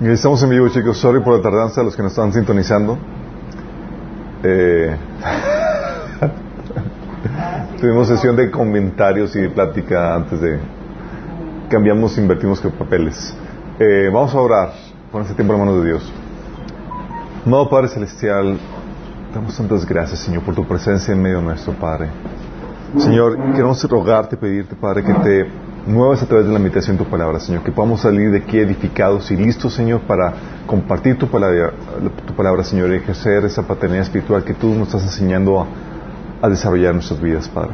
Estamos en vivo, chicos. Sorry por la tardanza a los que nos están sintonizando. Eh, tuvimos sesión de comentarios y de plática antes de cambiamos, invertimos papeles. Eh, vamos a orar. Pon este tiempo en manos de Dios. Amado Padre Celestial, damos tantas gracias, Señor, por tu presencia en medio nuestro, Padre. Señor, queremos rogarte, pedirte, Padre, que te muevas a través de la meditación de tu palabra, Señor, que podamos salir de aquí edificados y listos, Señor, para compartir tu palabra, tu palabra Señor, y ejercer esa paternidad espiritual que tú nos estás enseñando a, desarrollar nuestras vidas, Padre.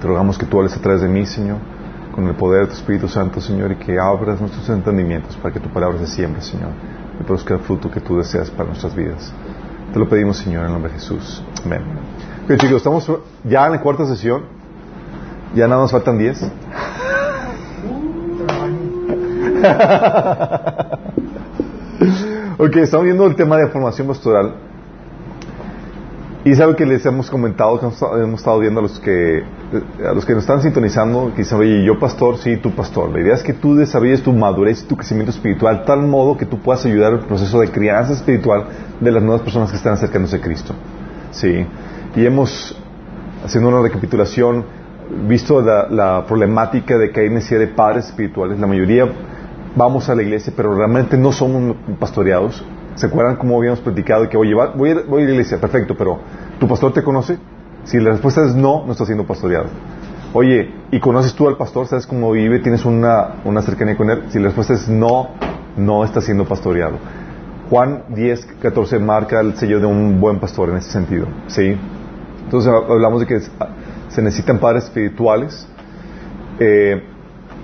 Te rogamos que tú hables a través de mí, Señor, con el poder de tu Espíritu Santo, Señor, y que abras nuestros entendimientos para que tu palabra se siembre, Señor, y produzca el fruto que tú deseas para nuestras vidas. Te lo pedimos, Señor, en el nombre de Jesús. Amén. Chicos, estamos ya en la cuarta sesión. Ya nada nos faltan diez. Ok, estamos viendo el tema de formación pastoral. Y algo que les hemos comentado, que hemos estado viendo a los que, a los que nos están sintonizando, que dicen, oye, yo pastor, sí, tú pastor. La idea es que tú desarrolles tu madurez y tu crecimiento espiritual tal modo que tú puedas ayudar al proceso de crianza espiritual de las nuevas personas que están acercándose a Cristo. Sí. Y hemos, haciendo una recapitulación, visto la, la problemática de que hay necesidad de padres espirituales. La mayoría vamos a la iglesia, pero realmente no somos pastoreados. ¿Se acuerdan cómo habíamos platicado que, oye, voy a, voy a la iglesia, perfecto, pero ¿tu pastor te conoce? Si la respuesta es no, no está siendo pastoreado. Oye, ¿y conoces tú al pastor? ¿Sabes cómo vive? ¿Tienes una, una cercanía con él? Si la respuesta es no, no está siendo pastoreado. Juan 10, 14 marca el sello de un buen pastor en ese sentido. ¿sí? Entonces hablamos de que se necesitan padres espirituales. Eh,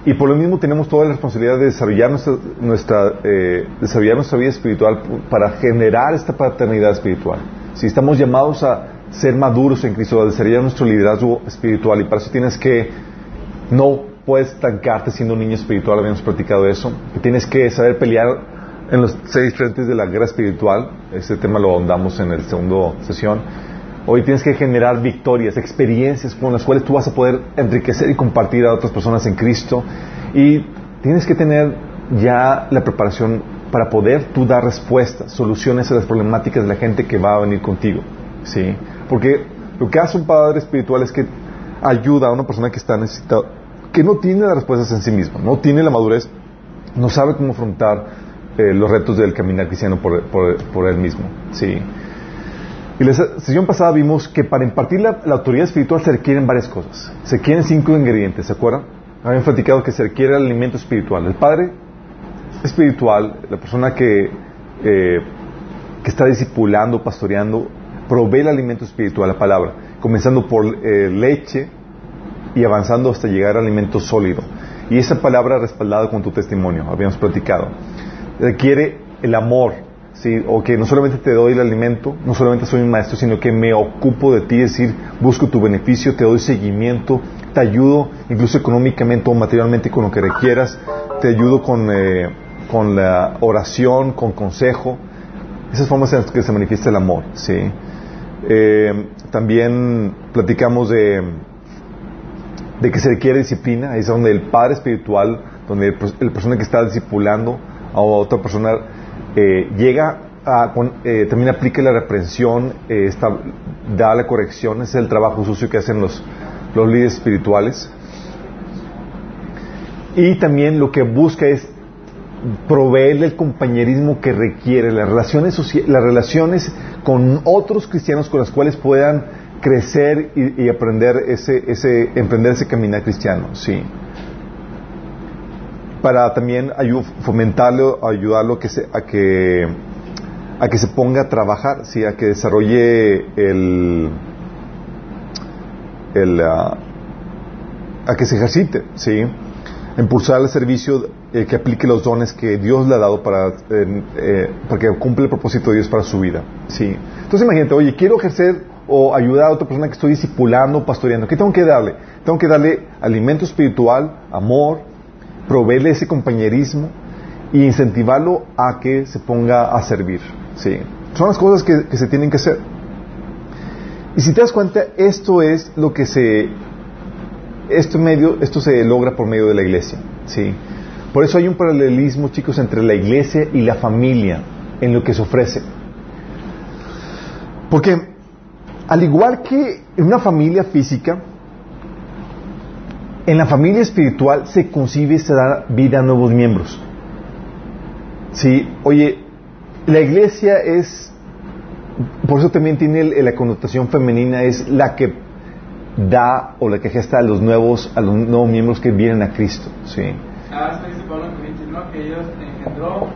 y por lo mismo tenemos toda la responsabilidad de desarrollar nuestra, nuestra, eh, desarrollar nuestra vida espiritual para generar esta paternidad espiritual. Si estamos llamados a ser maduros en Cristo, a desarrollar nuestro liderazgo espiritual, y para eso tienes que, no puedes estancarte siendo un niño espiritual, habíamos platicado eso, tienes que saber pelear en los seis frentes de la guerra espiritual, ese tema lo ahondamos en la segunda sesión, Hoy tienes que generar victorias, experiencias con las cuales tú vas a poder enriquecer y compartir a otras personas en Cristo. Y tienes que tener ya la preparación para poder tú dar respuestas, soluciones a las problemáticas de la gente que va a venir contigo. ¿sí? Porque lo que hace un padre espiritual es que ayuda a una persona que está necesitada, que no tiene las respuestas en sí misma, no tiene la madurez, no sabe cómo afrontar eh, los retos del caminar cristiano por, por, por él mismo. ¿sí? Y la sesión pasada vimos que para impartir la, autoridad espiritual se requieren varias cosas. Se requieren cinco ingredientes, ¿se acuerdan? Habían platicado que se requiere el alimento espiritual. El padre espiritual, la persona que, eh, que está discipulando, pastoreando, provee el alimento espiritual, la palabra, comenzando por eh, leche y avanzando hasta llegar al alimento sólido. Y esa palabra respaldada con tu testimonio, habíamos platicado. Requiere el amor, ¿sí? o que no solamente te doy el alimento, no solamente soy un maestro, sino que me ocupo de ti, es decir, busco tu beneficio, te doy seguimiento, te ayudo incluso económicamente o materialmente con lo que requieras, te ayudo con, eh, con la oración, con consejo, esas formas en las que se manifiesta el amor. ¿sí? Eh, también platicamos de, de que se requiere disciplina, es donde el padre espiritual, donde el, el persona que está discipulando a otra persona eh, llega a, eh, también aplica la reprensión, eh, da la corrección, es el trabajo sucio que hacen los, los líderes espirituales. Y también lo que busca es proveerle el compañerismo que requiere, las relaciones, las relaciones con otros cristianos con los cuales puedan crecer y, aprender ese, ese, emprender ese caminar cristiano, sí para también fomentarlo, ayudarlo que se, a que a que se ponga a trabajar, ¿sí? a que desarrolle el, el ah, a que se ejercite, ¿sí? impulsar el servicio, eh, que aplique los dones que Dios le ha dado para, eh, para que cumple el propósito de Dios para su vida. ¿sí? Entonces imagínate, oye, quiero ejercer o ayudar a otra persona que estoy discipulando, pastoreando. ¿Qué tengo que darle? Tengo que darle alimento espiritual, amor, proveerle ese compañerismo e incentivarlo a que se ponga a servir. ¿sí? Son las cosas que, se tienen que hacer. Y si te das cuenta, esto es lo que se esto, medio, esto se logra por medio de la iglesia. ¿sí? Por eso hay un paralelismo, chicos, entre la iglesia y la familia en lo que se ofrece. Porque al igual que en una familia física, en la familia espiritual se concibe y se da vida a nuevos miembros. Sí, oye, la iglesia es, por eso también tiene la connotación femenina, es la que da o la que gesta a los nuevos, a los nuevos miembros que vienen a Cristo. Sí. Ah, dice Pablo ¿no? Que ellos engendró,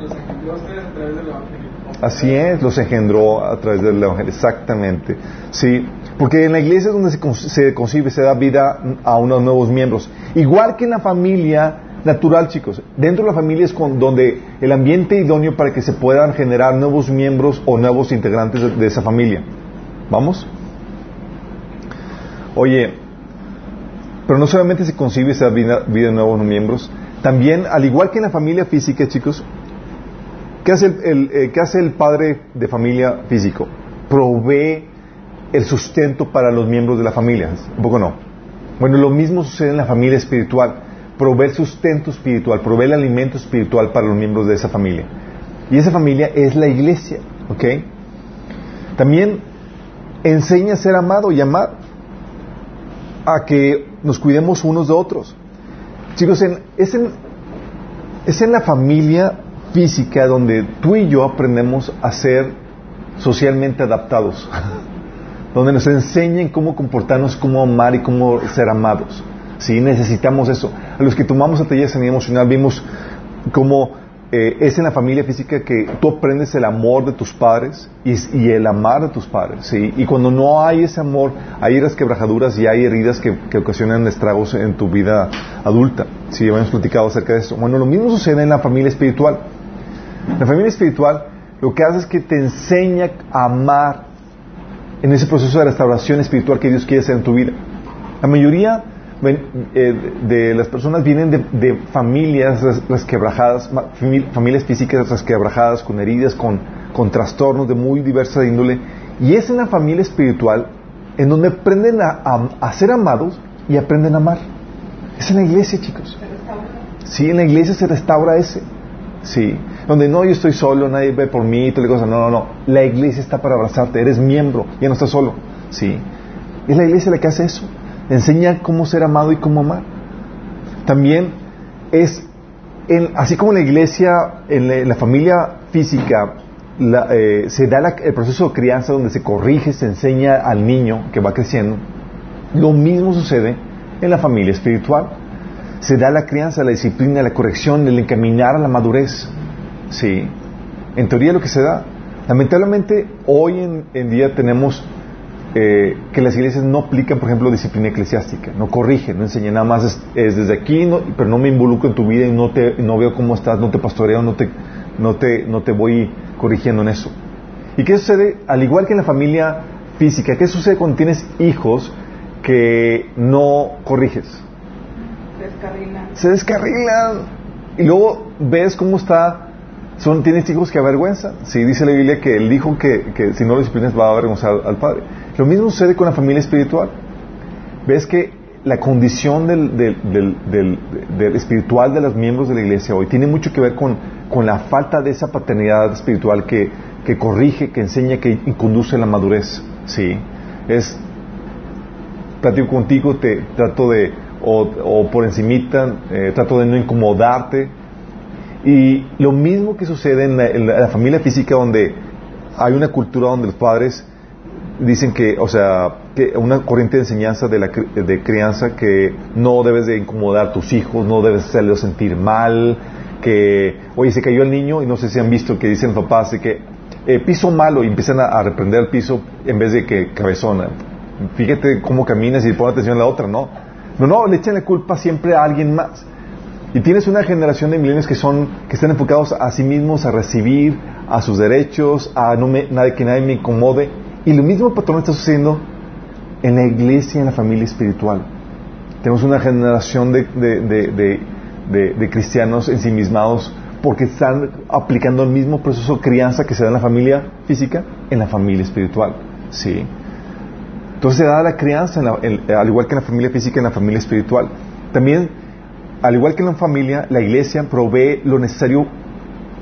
los engendró ustedes a través del Evangelio. Así es, los engendró a través del Evangelio, exactamente. Sí, porque en la iglesia es donde se, se concibe, se da vida a unos nuevos miembros. Igual que en la familia natural, chicos. Dentro de la familia es con, donde el ambiente idóneo para que se puedan generar nuevos miembros o nuevos integrantes de, de esa familia. ¿Vamos? Oye, pero no solamente se concibe esa vida, vida de nuevos miembros, también, al igual que en la familia física, chicos, ¿qué hace el, eh, ¿qué hace el padre de familia físico? Provee el sustento para los miembros de la familia. ¿Un poco no? Bueno, lo mismo sucede en la familia espiritual. Provee el sustento espiritual, provee el alimento espiritual para los miembros de esa familia. Y esa familia es la iglesia, ¿ok? También enseña a ser amado y amar a que nos cuidemos unos de otros. Chicos, es, en, es en la familia física donde tú y yo aprendemos a ser socialmente adaptados, donde nos enseñan cómo comportarnos, cómo amar y cómo ser amados. Sí, necesitamos eso. A los que tomamos taller de sanidad emocional vimos cómo eh, es en la familia física que tú aprendes el amor de tus padres y, el amar de tus padres. ¿sí? Y cuando no hay ese amor, hay quebrajaduras y hay heridas que, ocasionan estragos en tu vida adulta. Sí, hemos platicado acerca de eso. Bueno, lo mismo sucede en la familia espiritual. La familia espiritual lo que hace es que te enseña a amar en ese proceso de restauración espiritual que Dios quiere hacer en tu vida. La mayoría eh, de las personas vienen de, familias resquebrajadas, familias físicas resquebrajadas, con heridas, con, con trastornos de muy diversa índole, y es en la familia espiritual en donde aprenden a, ser amados y aprenden a amar. Es en la iglesia, chicos. Sí, en la iglesia se restaura ese. Sí, donde no, yo estoy solo, nadie ve por mí, tal cosa. No, no, no. La iglesia está para abrazarte, eres miembro, ya no estás solo. Sí. Es la iglesia la que hace eso enseña cómo ser amado y cómo amar. También es, así como en la iglesia, en la, familia física, eh, se da el proceso de crianza donde se corrige, se enseña al niño que va creciendo, lo mismo sucede en la familia espiritual. Se da la crianza, la disciplina, la corrección, el encaminar a la madurez. Sí, en teoría lo que se da. Lamentablemente, hoy en día tenemos eh, que las iglesias no aplican, por ejemplo, disciplina eclesiástica, no corrigen, no enseñan, nada más es, desde aquí, pero no me involucro en tu vida y no, te, no veo cómo estás, no te pastoreo, no te, no, te, no te voy corrigiendo en eso. ¿Y qué sucede? Al igual que en la familia física, ¿qué sucede cuando tienes hijos que no corriges? Se descarrilan. Se descarrilan. Y luego ves cómo está son, tienes hijos que avergüenzan. Si dice la Biblia que el hijo que, que si no lo disciplinas va a avergonzar al padre. Lo mismo sucede con la familia espiritual. Ves que la condición del, del, espiritual de los miembros de la iglesia hoy tiene mucho que ver con, con la falta de esa paternidad espiritual que, que corrige, que enseña, que conduce a la madurez. Sí. Es, platico contigo, te trato de, o, por encimita, eh, trato de no incomodarte, y lo mismo que sucede en la, familia física donde hay una cultura donde los padres dicen que, o sea, que una corriente de enseñanza de, la, de crianza que no debes de incomodar a tus hijos, no debes hacerlos sentir mal, que, oye, se cayó el niño y no sé si han visto que dicen papás de que eh, piso malo y empiezan a, reprender el piso en vez de que cabezona. Fíjate cómo caminas y pon atención a la otra, ¿no? No, no, le echan la culpa siempre a alguien más. Y tienes una generación de milenios que son, que están enfocados a sí mismos, a recibir, a sus derechos, a no me, nada, que nadie me incomode. Y lo mismo patrón está sucediendo en la iglesia, en la familia espiritual. Tenemos una generación de, de, de, cristianos ensimismados porque están aplicando el mismo proceso de crianza que se da en la familia física, en la familia espiritual. Sí. Entonces se da la crianza, al igual que en la familia física, en la familia espiritual. También, al igual que en la familia, la iglesia provee lo necesario,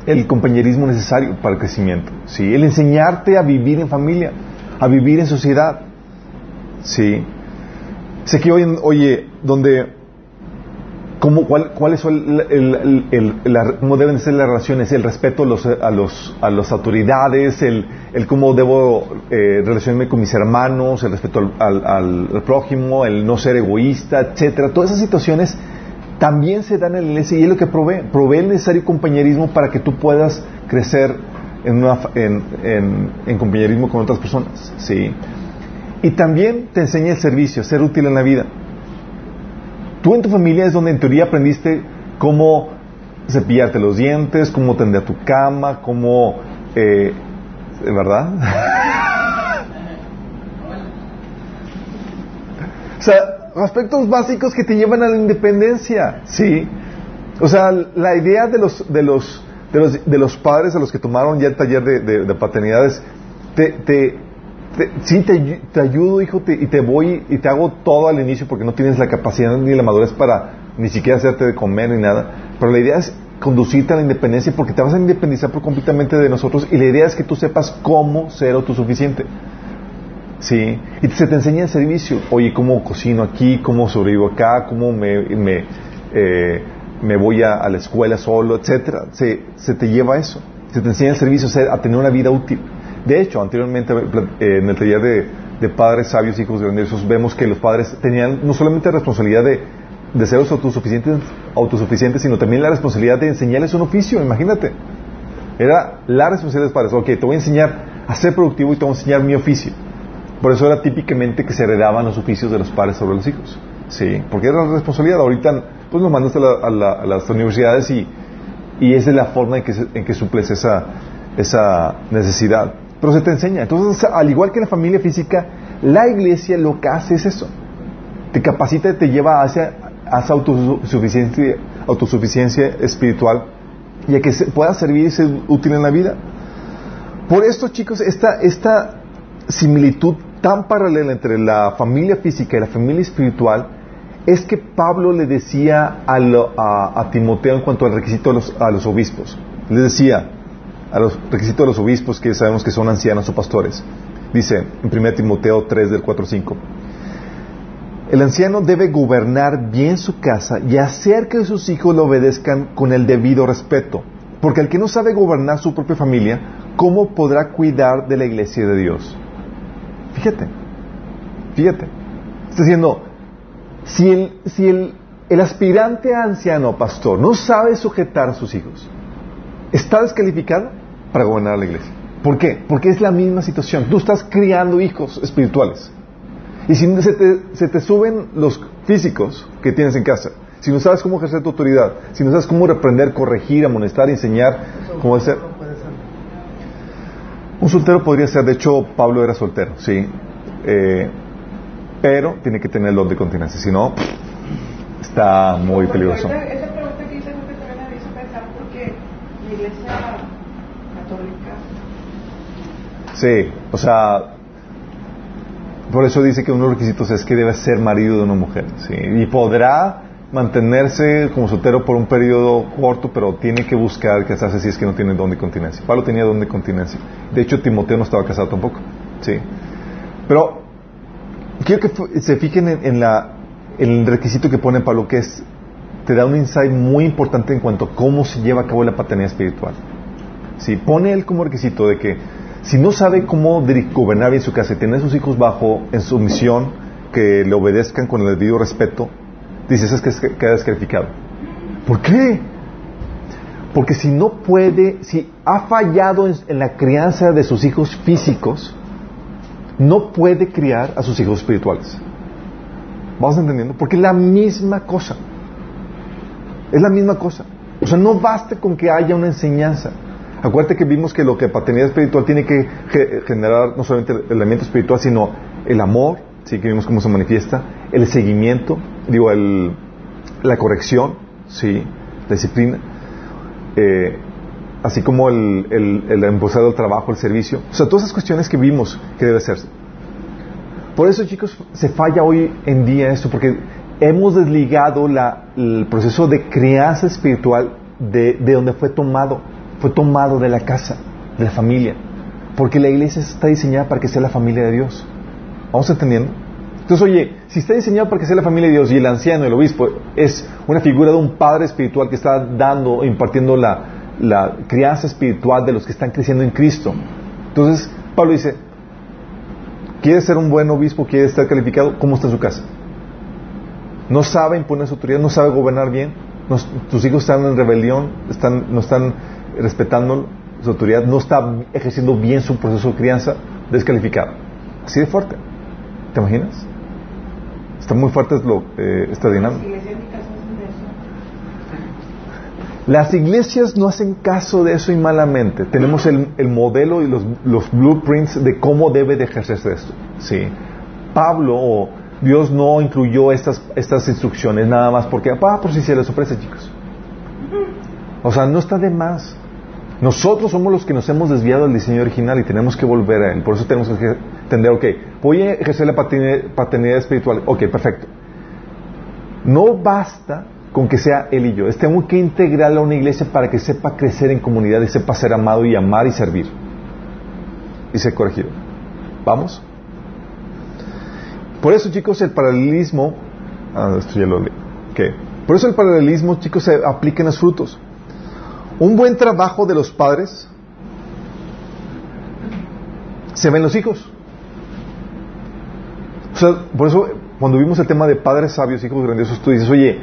el compañerismo necesario para el crecimiento. ¿sí? El enseñarte a vivir en familia, a vivir en sociedad. ¿sí? Sé que hoy, oye, donde ¿Cómo, cuál, ¿Cuáles son el, el, cómo deben ser las relaciones? El respeto a, los, a, los, a las autoridades, el, el cómo debo eh, relacionarme con mis hermanos, el respeto al, al, prójimo, el no ser egoísta, etcétera. Todas esas situaciones también se dan en la iglesia y es lo que provee. Provee el necesario compañerismo para que tú puedas crecer en, una, en, en, compañerismo con otras personas. ¿sí? Y también te enseña el servicio, ser útil en la vida. Tú en tu familia es donde en teoría aprendiste cómo cepillarte los dientes, cómo tender tu cama, cómo... Eh, ¿Verdad? o sea, aspectos básicos que te llevan a la independencia, ¿sí? O sea, la idea de los, de los, de los, de los padres a los que tomaron ya el taller de, de, de paternidades, te, te, sí, te, ayudo, hijo, y te voy y te hago todo al inicio porque no tienes la capacidad ni la madurez para ni siquiera hacerte de comer ni nada. Pero la idea es conducirte a la independencia porque te vas a independizar por completamente de nosotros y la idea es que tú sepas cómo ser autosuficiente. ¿Sí? Y se te enseña el servicio. Oye, ¿cómo cocino aquí? ¿Cómo sobrevivo acá? ¿Cómo me, me, eh, me voy a, la escuela solo? Etcétera. Se, se te lleva a eso. Se te enseña el servicio a tener una vida útil. De hecho, anteriormente eh, en el taller de, padres sabios, hijos grandiosos, vemos que los padres tenían no solamente la responsabilidad de, de ser autosuficientes, autosuficientes, sino también la responsabilidad de enseñarles un oficio, imagínate. Era la responsabilidad de los padres. Ok, te voy a enseñar a ser productivo y te voy a enseñar mi oficio. Por eso era típicamente que se heredaban los oficios de los padres sobre los hijos. Sí, porque era la responsabilidad. Ahorita, pues los mandas a, las universidades y, y esa es la forma en que, en que suples esa, esa necesidad. Pero se te enseña. Entonces, al igual que la familia física, la iglesia lo que hace es eso. Te capacita y te lleva hacia, hacia autosuficiencia, autosuficiencia espiritual y a que pueda servir y ser útil en la vida. Por esto, chicos, esta, esta similitud tan paralela entre la familia física y la familia espiritual es que Pablo le decía a, Timoteo en cuanto al requisito a los obispos. Le decía, a los requisitos de los obispos que sabemos que son ancianos o pastores. Dice en 1 Timoteo 3 del 4 5. El anciano debe gobernar bien su casa y hacer que sus hijos lo obedezcan con el debido respeto. Porque el que no sabe gobernar su propia familia, ¿cómo podrá cuidar de la iglesia de Dios? Fíjate, fíjate. Está diciendo, si el, si el, el aspirante anciano pastor no sabe sujetar a sus hijos, ¿está descalificado? para gobernar la iglesia. ¿Por qué? Porque es la misma situación. Tú estás criando hijos espirituales. Y si se te, se te suben los físicos que tienes en casa, si no sabes cómo ejercer tu autoridad, si no sabes cómo reprender, corregir, amonestar, enseñar cómo hacer. Un soltero podría ser, de hecho, Pablo era soltero, sí. Eh, pero tiene que tener el don de continencia, si no, está muy peligroso. Esa pregunta que hice también me hizo pensar porque la iglesia Sí, o sea, por eso dice que uno de los requisitos es que debe ser marido de una mujer, ¿sí? Y podrá mantenerse como soltero por un periodo corto, pero tiene que buscar casarse si es que no tiene don de continencia. Pablo tenía don de continencia. De hecho, Timoteo no estaba casado tampoco, ¿sí? Pero quiero que se fijen en, la, el requisito que pone Pablo, que es, te da un insight muy importante en cuanto a cómo se lleva a cabo la paternidad espiritual. ¿Sí? Pone él como requisito de que si no sabe cómo gobernar bien su casa y tener sus hijos bajo en su misión, que le obedezcan con el debido respeto, dice, eso es que queda descalificado. ¿Por qué? Porque si no puede, si ha fallado en, la crianza de sus hijos físicos, no puede criar a sus hijos espirituales. ¿Vamos entendiendo? Porque es la misma cosa. Es la misma cosa. O sea, no basta con que haya una enseñanza. Acuérdate que vimos que lo que paternidad espiritual tiene que generar no solamente el elemento espiritual, sino el amor, sí que vimos cómo se manifiesta, el seguimiento, digo, el, la corrección, sí, la disciplina, eh, así como el, el, el impulsar del trabajo, el servicio, o sea, todas esas cuestiones que vimos que debe hacerse. Por eso, chicos, se falla hoy en día esto, porque hemos desligado la, el proceso de crianza espiritual de, de donde fue tomado. Fue tomado de la casa, de la familia. Porque la iglesia está diseñada para que sea la familia de Dios. ¿Vamos entendiendo? Entonces, oye, si está diseñado para que sea la familia de Dios y el anciano, el obispo, es una figura de un padre espiritual que está dando, impartiendo la, crianza espiritual de los que están creciendo en Cristo. Entonces, Pablo dice, ¿quiere ser un buen obispo? ¿Quiere estar calificado? ¿Cómo está su casa? ¿No sabe imponer su autoridad? ¿No sabe gobernar bien? ¿Tus hijos están en rebelión? Están, ¿No están respetando su autoridad? ¿No está ejerciendo bien su proceso de crianza? Descalificado. Así de fuerte. ¿Te imaginas? Está muy fuerte lo, eh, esta dinámica. Las iglesias no hacen caso de eso y malamente. Tenemos el, el modelo y los, los, blueprints de cómo debe de ejercerse esto. Sí. Pablo o Dios no incluyó estas, estas instrucciones nada más porque, ah, por si se les ofrece, chicos. O sea, no está de más. Nosotros somos los que nos hemos desviado del diseño original y tenemos que volver a él. Por eso tenemos que entender, ok, voy a ejercer la paternidad espiritual. Ok, perfecto. No basta con que sea él y yo. Tengo que integrarlo a una iglesia para que sepa crecer en comunidad y sepa ser amado y amar y servir. Y ser corregido. ¿Vamos? Por eso, chicos, el paralelismo. Ah, esto ya lo leí. Por eso el paralelismo, chicos, se aplica en los frutos. Un buen trabajo de los padres se ven los hijos. O sea, por eso, cuando vimos el tema de padres sabios, hijos grandiosos, tú dices, oye,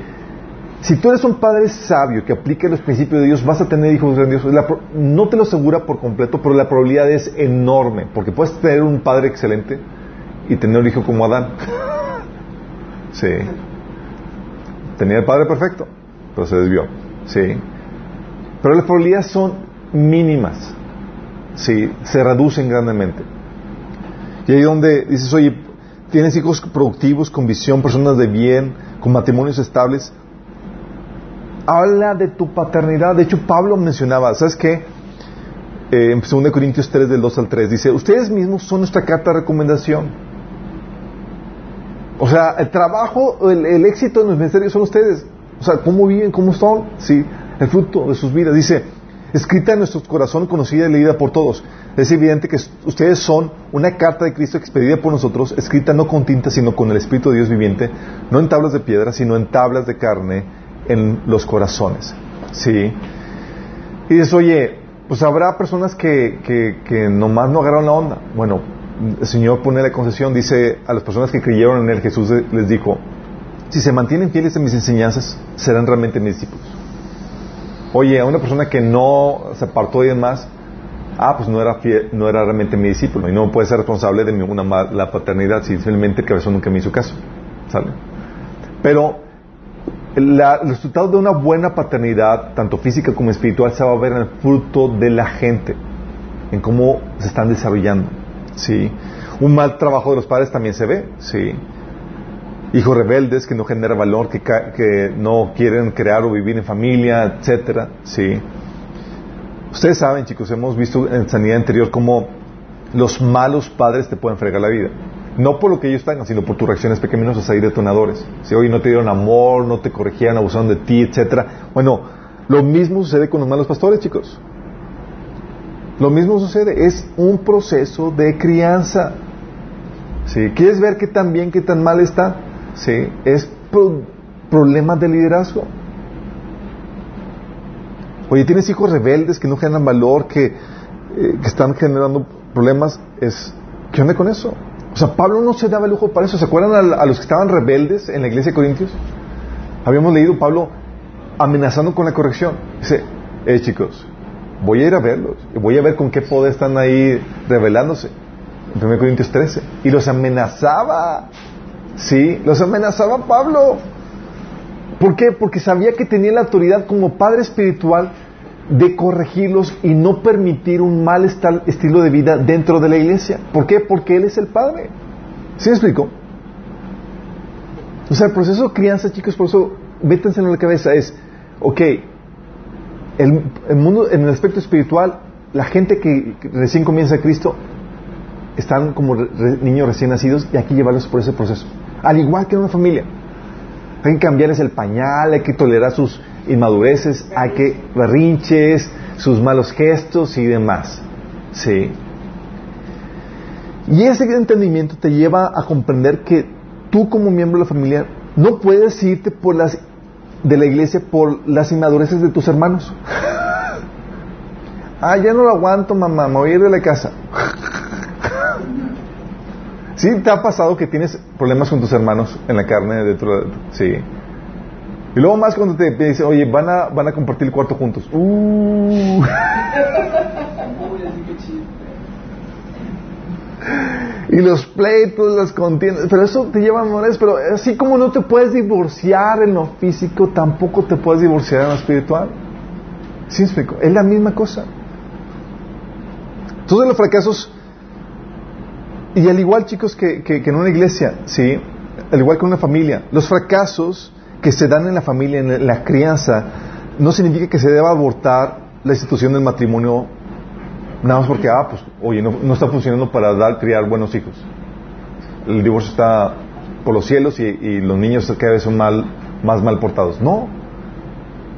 si tú eres un padre sabio que aplique los principios de Dios, vas a tener hijos grandiosos. no te lo asegura por completo, pero la probabilidad es enorme, porque puedes tener un padre excelente y tener un hijo como Adán. sí. Tenía el padre perfecto, pero se desvió. Sí. Pero las probabilidades son mínimas. Sí, se reducen grandemente. Y ahí donde dices, oye, tienes hijos productivos, con visión, personas de bien, con matrimonios estables, habla de tu paternidad. De hecho, Pablo mencionaba, ¿sabes qué? Eh, en 2 Corintios 3, del 2 al 3, dice, ustedes mismos son nuestra carta de recomendación. O sea, el trabajo, el, éxito de los ministerios son ustedes. O sea, ¿cómo viven? ¿Cómo son? Sí, el fruto de sus vidas. Dice, escrita en nuestro corazón, conocida y leída por todos. Es evidente que ustedes son una carta de Cristo expedida por nosotros, escrita no con tinta, sino con el Espíritu de Dios viviente, no en tablas de piedra, sino en tablas de carne en los corazones. ¿Sí? Y dices, oye, pues habrá personas que, que, nomás no agarraron la onda. Bueno, el Señor pone la concesión, dice a las personas que creyeron en Él, Jesús les dijo, si se mantienen fieles en mis enseñanzas, serán realmente mis discípulos. Oye, a una persona que no se apartó y demás, ah, pues no era, no era realmente mi discípulo y no puede ser responsable de mi, una, la paternidad si simplemente el cabezón nunca me hizo caso. ¿Sale? Pero el resultado de una buena paternidad, tanto física como espiritual, se va a ver en el fruto de la gente, en cómo se están desarrollando. ¿sí? Un mal trabajo de los padres también se ve. ¿sí? Hijos rebeldes que no generan valor, que, que no quieren crear o vivir en familia, etcétera. ¿sí? Ustedes saben, chicos, hemos visto en sanidad anterior cómo los malos padres te pueden fregar la vida. No por lo que ellos están, sino por tus reacciones pecaminosas ahí detonadores. Si hoy no te dieron amor, no te corregían, abusaron de ti, etcétera. Bueno, lo mismo sucede con los malos pastores, chicos. Lo mismo sucede, es un proceso de crianza. ¿Sí? ¿Quieres ver qué tan bien, qué tan mal está? ¿Sí? Es problemas de liderazgo. Oye, tienes hijos rebeldes que no generan valor, que, eh, que están generando problemas. Es, ¿Qué onda con eso? O sea, Pablo no se daba lujo para eso. ¿Se acuerdan a, los que estaban rebeldes en la iglesia de Corintios? Habíamos leído Pablo amenazando con la corrección. Dice, eh chicos, voy a ir a verlos. Voy a ver con qué poder están ahí rebelándose. En 1 Corintios 13. Y los amenazaba. Sí, los amenazaba Pablo. ¿Por qué? Porque sabía que tenía la autoridad como padre espiritual de corregirlos y no permitir un mal estilo de vida dentro de la iglesia. ¿Por qué? Porque Él es el Padre. ¿Sí me explico? O sea, el proceso de crianza, chicos, por eso, métanse en la cabeza, es, ok, el, mundo, en el aspecto espiritual, la gente que, recién comienza a Cristo, están como niños recién nacidos y hay que llevarlos por ese proceso. Al igual que en una familia. Hay que cambiarles el pañal, hay que tolerar sus inmadureces, hay que berrinches, sus malos gestos y demás. Sí. Y ese entendimiento te lleva a comprender que tú como miembro de la familia no puedes irte por las de la iglesia por las inmadureces de tus hermanos. ah, ya no lo aguanto, mamá, me voy a ir de la casa. ¿Sí te ha pasado que tienes problemas con tus hermanos en la carne? De sí. Y luego más cuando te dicen, oye, van a, van a compartir el cuarto juntos. Uh. y los pleitos, las contiendas, pero eso te lleva a amores, pero así como no te puedes divorciar en lo físico, tampoco te puedes divorciar en lo espiritual. ¿Sí? Es la misma cosa. Todos los fracasos, y al igual chicos que, que, en una iglesia, ¿sí? Al igual que en una familia, los fracasos que se dan en la familia, en la crianza, no significa que se deba abortar la institución del matrimonio Nada más porque, ah, pues, oye, no, está funcionando para dar, criar buenos hijos. El divorcio está por los cielos y, los niños cada vez son mal, más mal portados. No.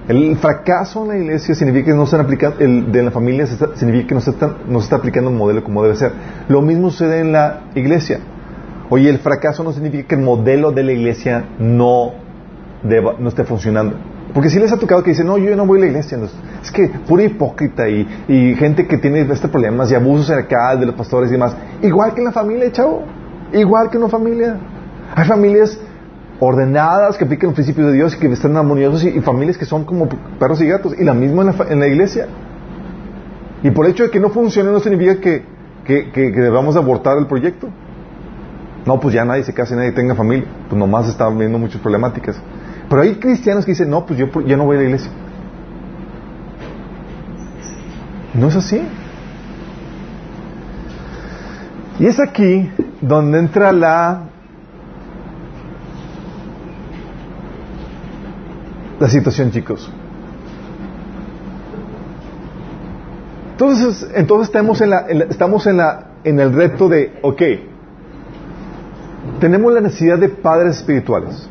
El fracaso en la iglesia significa que no están aplicando, el de la familia significa que no se, está, no se está aplicando el modelo como debe ser. Lo mismo sucede en la iglesia. Oye, el fracaso no significa que el modelo de la iglesia no, deba, no esté funcionando. Porque si les ha tocado que dicen, no, yo no voy a la iglesia. es que pura hipócrita y, gente que tiene este problemas y abusos acá de los pastores y demás. Igual que en la familia, chavo. Igual que en una familia. Hay familias ordenadas que aplican los principios de Dios y que están armoniosos y, familias que son como perros y gatos. Y la misma en la, iglesia. Y por el hecho de que no funcione no significa que, que, debamos abortar el proyecto. No, pues ya nadie se case, nadie tenga familia. Pues nomás están viendo muchas problemáticas. Pero hay cristianos que dicen, no, pues yo ya no voy a la iglesia. No es así. Y es aquí donde entra la la situación, chicos. Entonces, entonces estamos en la, estamos en la en el reto de, ok, tenemos la necesidad de padres espirituales.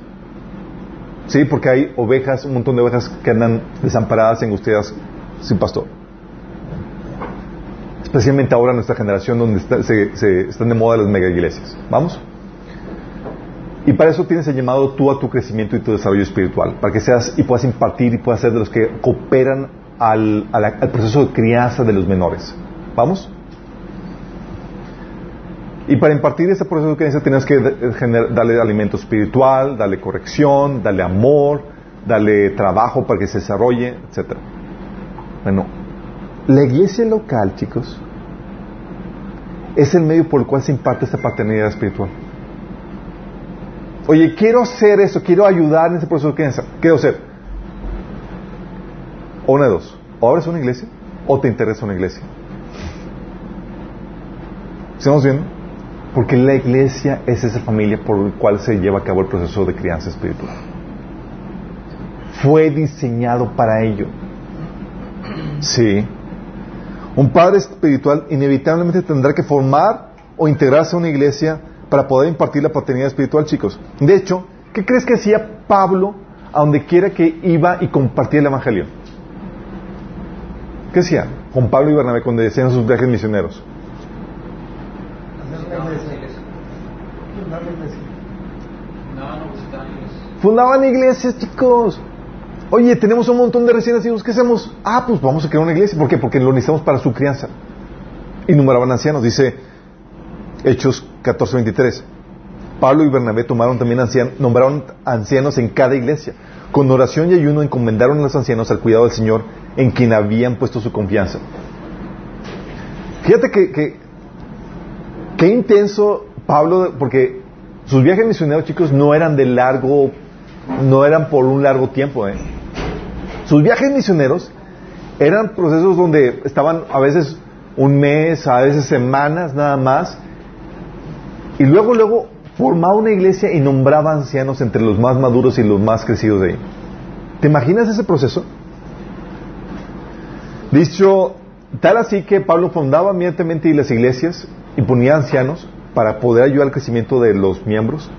Sí, porque hay ovejas, un montón de ovejas que andan desamparadas, angustiadas, sin pastor. Especialmente ahora en nuestra generación donde se, están de moda las mega iglesias. ¿Vamos? Y para eso tienes el llamado tú a tu crecimiento y tu desarrollo espiritual, para que seas y puedas impartir y puedas ser de los que cooperan al, al proceso de crianza de los menores. ¿Vamos? Y para impartir ese proceso de creencia tienes que darle alimento espiritual, darle corrección, darle amor, darle trabajo para que se desarrolle, etc. Bueno, la iglesia local, chicos, es el medio por el cual se imparte esta paternidad espiritual. Oye, quiero hacer eso, quiero ayudar en ese proceso. ¿Qué debo hacer? Una de dos. O abres una iglesia o te interesa una iglesia. ¿Estamos viendo? Porque la iglesia es esa familia por la cual se lleva a cabo el proceso de crianza espiritual. Fue diseñado para ello. Sí. Un padre espiritual inevitablemente tendrá que formar o integrarse a una iglesia para poder impartir la paternidad espiritual, chicos. De hecho, ¿qué crees que hacía Pablo a donde quiera que iba y compartía el Evangelio? ¿Qué hacía con Pablo y Bernabé cuando decían sus viajes misioneros? Fundaban iglesias, chicos. Oye, tenemos un montón de recién nacidos, ¿qué hacemos? Ah, pues vamos a crear una iglesia. ¿Por qué? Porque lo necesitamos para su crianza. Y numeraban ancianos, dice Hechos 14:23. Pablo y Bernabé tomaron también ancianos, nombraron ancianos en cada iglesia. Con oración y ayuno encomendaron a los ancianos al cuidado del Señor en quien habían puesto su confianza. Fíjate que, que intenso Pablo, porque sus viajes misioneros, chicos, no eran de largo, no eran por un largo tiempo. ¿eh? Sus viajes misioneros eran procesos donde estaban a veces un mes, a veces semanas nada más, y luego, luego formaba una iglesia y nombraba ancianos entre los más maduros y los más crecidos de ahí. ¿Te imaginas ese proceso? Dicho, tal así que Pablo fundaba inmediatamente las iglesias y ponía ancianos para poder ayudar al crecimiento de los miembros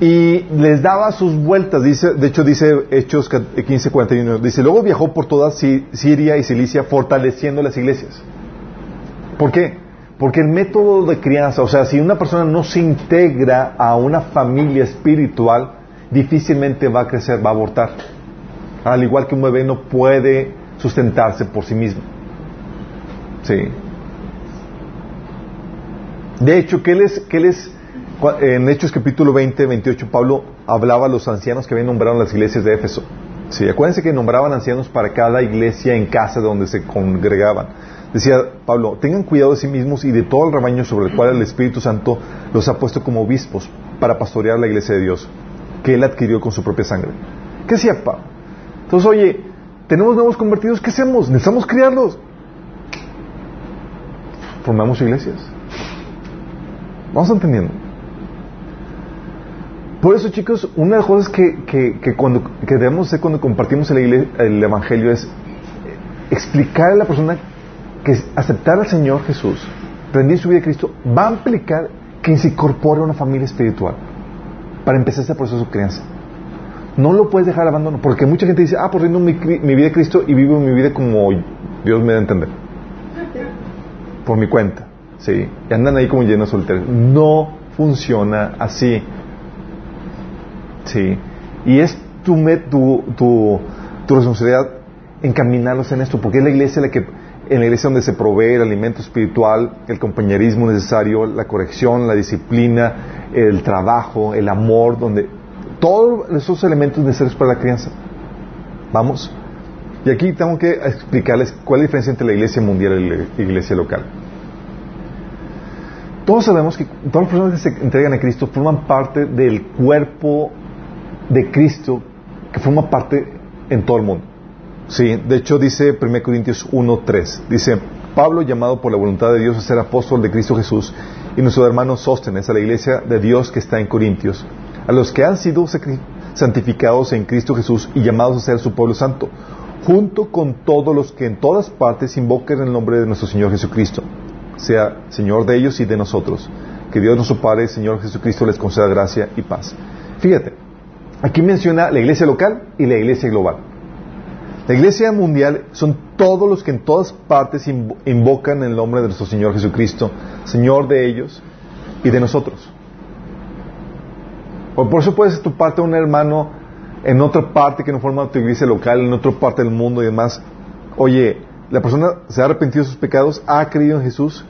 y les daba sus vueltas, dice, de hecho dice Hechos 15:41, dice, luego viajó por toda Siria y Cilicia fortaleciendo las iglesias. ¿Por qué? Porque el método de crianza, o sea, si una persona no se integra a una familia espiritual, difícilmente va a crecer, va a abortar. Al igual que un bebé no puede sustentarse por sí mismo. Sí. De hecho, ¿qué les, qué les en Hechos capítulo 20, 28, Pablo hablaba a los ancianos que habían nombrado las iglesias de Éfeso. Sí, acuérdense que nombraban ancianos para cada iglesia en casa donde se congregaban. Decía Pablo, tengan cuidado de sí mismos y de todo el rebaño sobre el cual el Espíritu Santo los ha puesto como obispos para pastorear la iglesia de Dios, que él adquirió con su propia sangre. ¿Qué decía Pablo? Entonces, oye, tenemos nuevos convertidos, ¿qué hacemos? Necesitamos criarlos. Formamos iglesias. Vamos entendiendo. Por eso, chicos, una de las cosas que, cuando, que debemos hacer cuando compartimos el, el Evangelio es explicar a la persona que aceptar al Señor Jesús, rendir su vida a Cristo, va a implicar que se incorpore a una familia espiritual para empezar este proceso de crianza. No lo puedes dejar abandono, porque mucha gente dice, ah, pues rindo mi, vida a Cristo y vivo mi vida como Dios me da a entender. Por mi cuenta, ¿sí? Y andan ahí como llenos solteros. No funciona así. Sí. Y es tu, tu, tu, tu responsabilidad encaminarlos en esto, porque es la iglesia la que, en la iglesia donde se provee el alimento espiritual, el compañerismo necesario, la corrección, la disciplina, el trabajo, el amor, donde todos esos elementos necesarios para la crianza. Vamos. Y aquí tengo que explicarles cuál es la diferencia entre la iglesia mundial y la iglesia local. Todos sabemos que todas las personas que se entregan a Cristo forman parte del cuerpo de Cristo que forma parte en todo el mundo. Sí, de hecho dice 1 Corintios 1.3, dice, Pablo llamado por la voluntad de Dios a ser apóstol de Cristo Jesús y nuestro hermano Sóstenes a la iglesia de Dios que está en Corintios, a los que han sido santificados en Cristo Jesús y llamados a ser su pueblo santo, junto con todos los que en todas partes invoquen el nombre de nuestro Señor Jesucristo, sea Señor de ellos y de nosotros. Que Dios nuestro Padre, Señor Jesucristo, les conceda gracia y paz. Fíjate, Aquí menciona la iglesia local y la iglesia global. La iglesia mundial son todos los que en todas partes invocan el nombre de nuestro Señor Jesucristo, Señor de ellos y de nosotros. Por eso puedes tu parte un hermano en otra parte que no forma tu iglesia local, en otra parte del mundo y demás. Oye, la persona se ha arrepentido de sus pecados, ha creído en Jesús,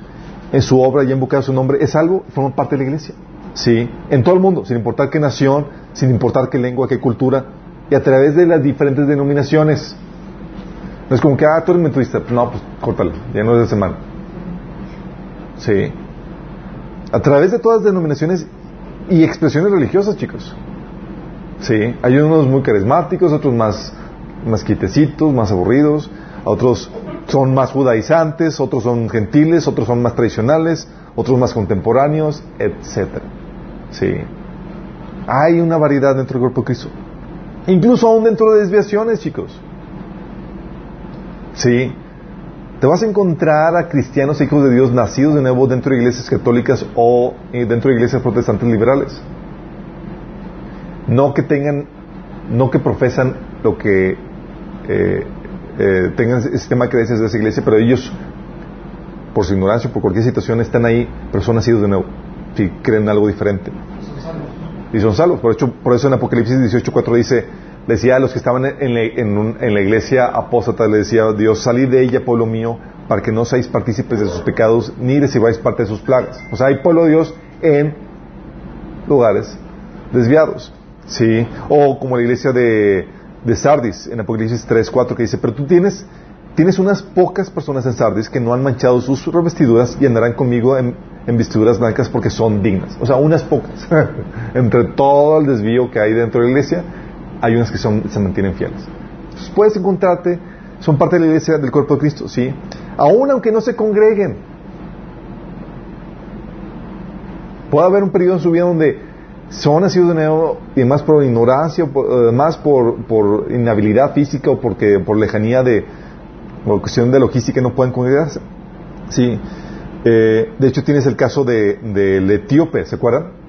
en su obra y ha invocado su nombre, es algo, forma parte de la iglesia. Sí, en todo el mundo, sin importar qué nación, sin importar qué lengua, qué cultura, y a través de las diferentes denominaciones. No es como que, ah, tú eres metodista. No, pues córtalo, ya no es de semana. Sí. A través de todas las denominaciones y expresiones religiosas, chicos. Sí. Hay unos muy carismáticos, otros más, más quitecitos, más aburridos, otros son más judaizantes, otros son gentiles, otros son más tradicionales, otros más contemporáneos, etcétera. Sí. Hay una variedad dentro del cuerpo de Cristo. Incluso aún dentro de desviaciones, chicos. Sí. Te vas a encontrar a cristianos hijos de Dios nacidos de nuevo dentro de iglesias católicas o eh, dentro de iglesias protestantes liberales. No que tengan, no que profesan lo que eh, eh, tengan ese sistema de creencias de esa iglesia, pero ellos, por su ignorancia, por cualquier situación, están ahí, pero son nacidos de nuevo, si creen algo diferente y son salvos. Por, hecho, por eso en Apocalipsis 18.4 dice, decía a los que estaban en, la, iglesia apóstata, le decía Dios, salid de ella, pueblo mío, para que no seáis partícipes de sus pecados, ni recibáis parte de sus plagas. O sea, hay pueblo de Dios en lugares desviados. ¿Sí? O como la iglesia de, de Sardis, en Apocalipsis 3.4, que dice, pero tú tienes Tienes unas pocas personas en Sardis que no han manchado sus revestiduras y andarán conmigo en, vestiduras blancas porque son dignas. O sea, unas pocas. Entre todo el desvío que hay dentro de la iglesia, hay unas que son, se mantienen fieles. Puedes encontrarte, son parte de la iglesia del cuerpo de Cristo, ¿sí? Aún aunque no se congreguen. Puede haber un periodo en su vida donde son nacidos de nuevo y más por ignorancia, o más por, por inhabilidad física o porque, por lejanía de, por cuestión de logística no pueden congregarse. Sí. Eh, de hecho, tienes el caso del de, etíope, ¿se acuerdan?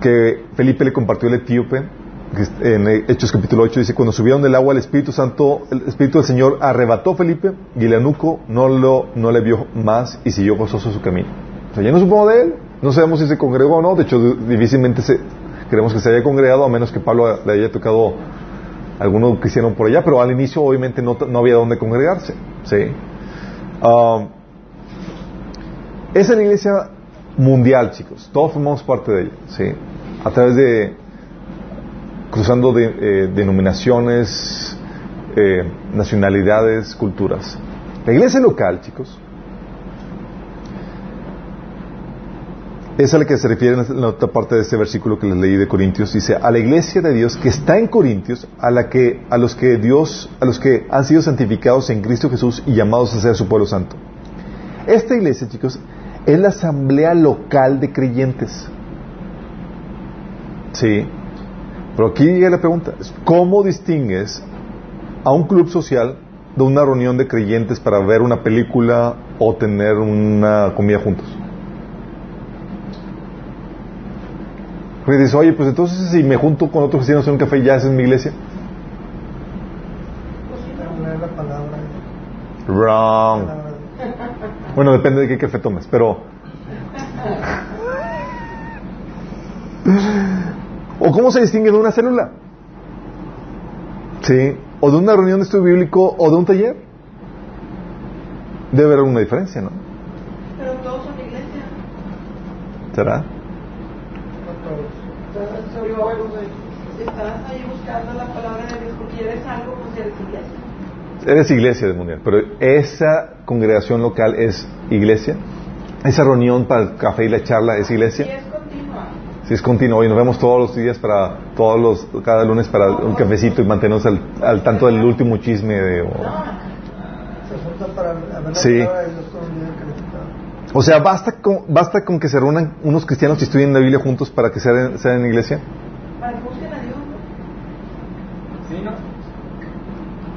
Que Felipe le compartió el etíope, en Hechos capítulo 8 dice, cuando subieron del agua el Espíritu Santo, el Espíritu del Señor arrebató a Felipe y el anuco no, lo, no le vio más y siguió gozoso su camino. O sea, ya no supo de él, no sabemos si se congregó o no, de hecho difícilmente se, creemos que se haya congregado a menos que Pablo le haya tocado alguno que hicieron por allá, pero al inicio obviamente no, no había dónde congregarse. ¿sí? Um, es la iglesia mundial, chicos. Todos formamos parte de ella, ¿sí? A través de cruzando de, eh, denominaciones, eh, nacionalidades, culturas. La iglesia local, chicos, es a la que se refiere en la otra parte de este versículo que les leí de Corintios. Dice, a la iglesia de Dios que está en Corintios, a, la que, a los que Dios, a los que han sido santificados en Cristo Jesús y llamados a ser su pueblo santo. Esta iglesia, chicos, es la asamblea local de creyentes. Sí. Pero aquí llega la pregunta, ¿cómo distingues a un club social de una reunión de creyentes para ver una película o tener una comida juntos? Porque dices, oye, pues entonces si me junto con otros cristianos en un café, ¿ya es en mi iglesia? Wrong. Bueno, depende de qué café tomes, pero... ¿O cómo se distingue de una célula? ¿Sí? ¿O de una reunión de estudio bíblico o de un taller? Debe haber alguna diferencia, ¿no? Pero todos son iglesia. ¿Será? Estás ahí buscando la palabra de Dios porque eres algo, pues eres iglesia. Eres iglesia del mundial, pero esa congregación local es iglesia. Esa reunión para el café y la charla es iglesia. Y es continua. Y nos vemos todos los días para, todos los, cada lunes para un cafecito y mantenernos al, al tanto del último chisme de. No. Sí. O sea, ¿basta con, ¿basta con que se reúnan unos cristianos y estudien la Biblia juntos para que sean, sean en iglesia? Para que busquen a Dios. ¿Sí, no?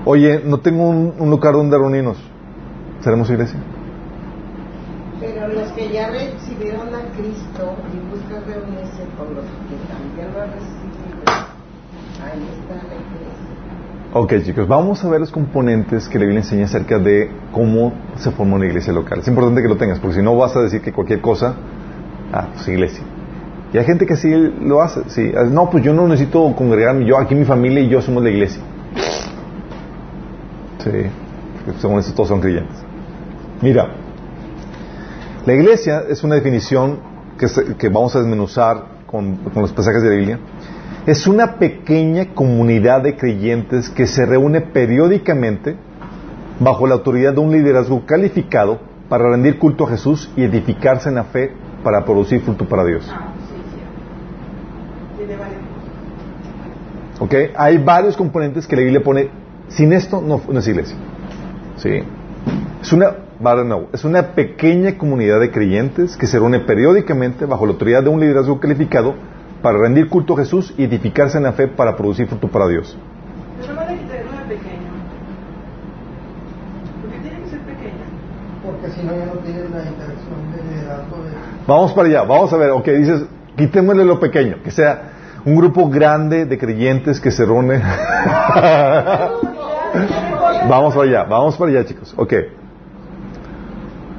Oye, no tengo un, un lugar donde reunirnos. ¿Seremos iglesia? Pero los que ya recibieron a Cristo y buscan reunirse con los que también lo han recibido, ahí está la iglesia. Ok, chicos, vamos a ver los componentes que la Biblia enseña acerca de cómo se forma una iglesia local. Es importante que lo tengas, porque si no vas a decir que cualquier cosa, ah, pues iglesia. Y hay gente que sí lo hace, sí. No, pues yo no necesito congregarme, yo aquí mi familia y yo somos la iglesia. Sí, según eso todos son creyentes. Mira, la iglesia es una definición que, se- que vamos a desmenuzar con, con los pasajes de la Biblia. Es una pequeña comunidad de creyentes que se reúne periódicamente bajo la autoridad de un liderazgo calificado para rendir culto a Jesús y edificarse en la fe para producir fruto para Dios. Ah. ¿Ok? Hay varios componentes que la Biblia pone. Sin esto no, no es iglesia. ¿Sí? Es una, no, es una pequeña comunidad de creyentes que se reúne periódicamente bajo la autoridad de un liderazgo calificado para rendir culto a Jesús y edificarse en la fe para producir fruto para Dios. Yo no me uno de pequeño. ¿Por qué tiene que ser pequeño? Porque si no, ya no tienen la interacción de liderazgo de... Vamos para allá, vamos a ver, ok, dices, quitémosle lo pequeño, que sea un grupo grande de creyentes que se reúne. vamos para allá, vamos para allá, chicos, ok.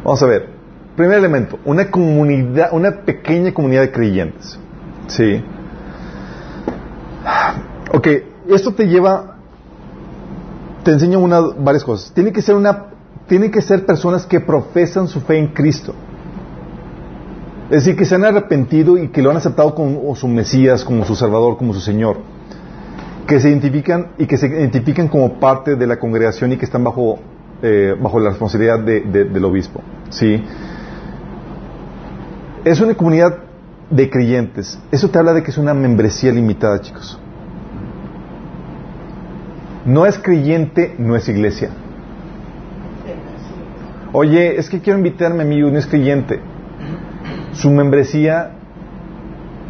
Vamos a ver, primer elemento, una comunidad, una pequeña comunidad de creyentes, ¿sí? Ok, esto te lleva, te enseña una, varias cosas. Tiene que ser una, tiene que ser personas que profesan su fe en Cristo. Es decir, que se han arrepentido y que lo han aceptado como su Mesías, como su Salvador, como su Señor. Que se identifican y que se identifican como parte de la congregación y que están bajo, eh, bajo la responsabilidad de- de- del obispo. ¿sí? Es una comunidad de creyentes. Eso te habla de que es una membresía limitada, chicos. No es creyente, no es iglesia. Oye, es que quiero invitarme a mi no es creyente. Su membresía,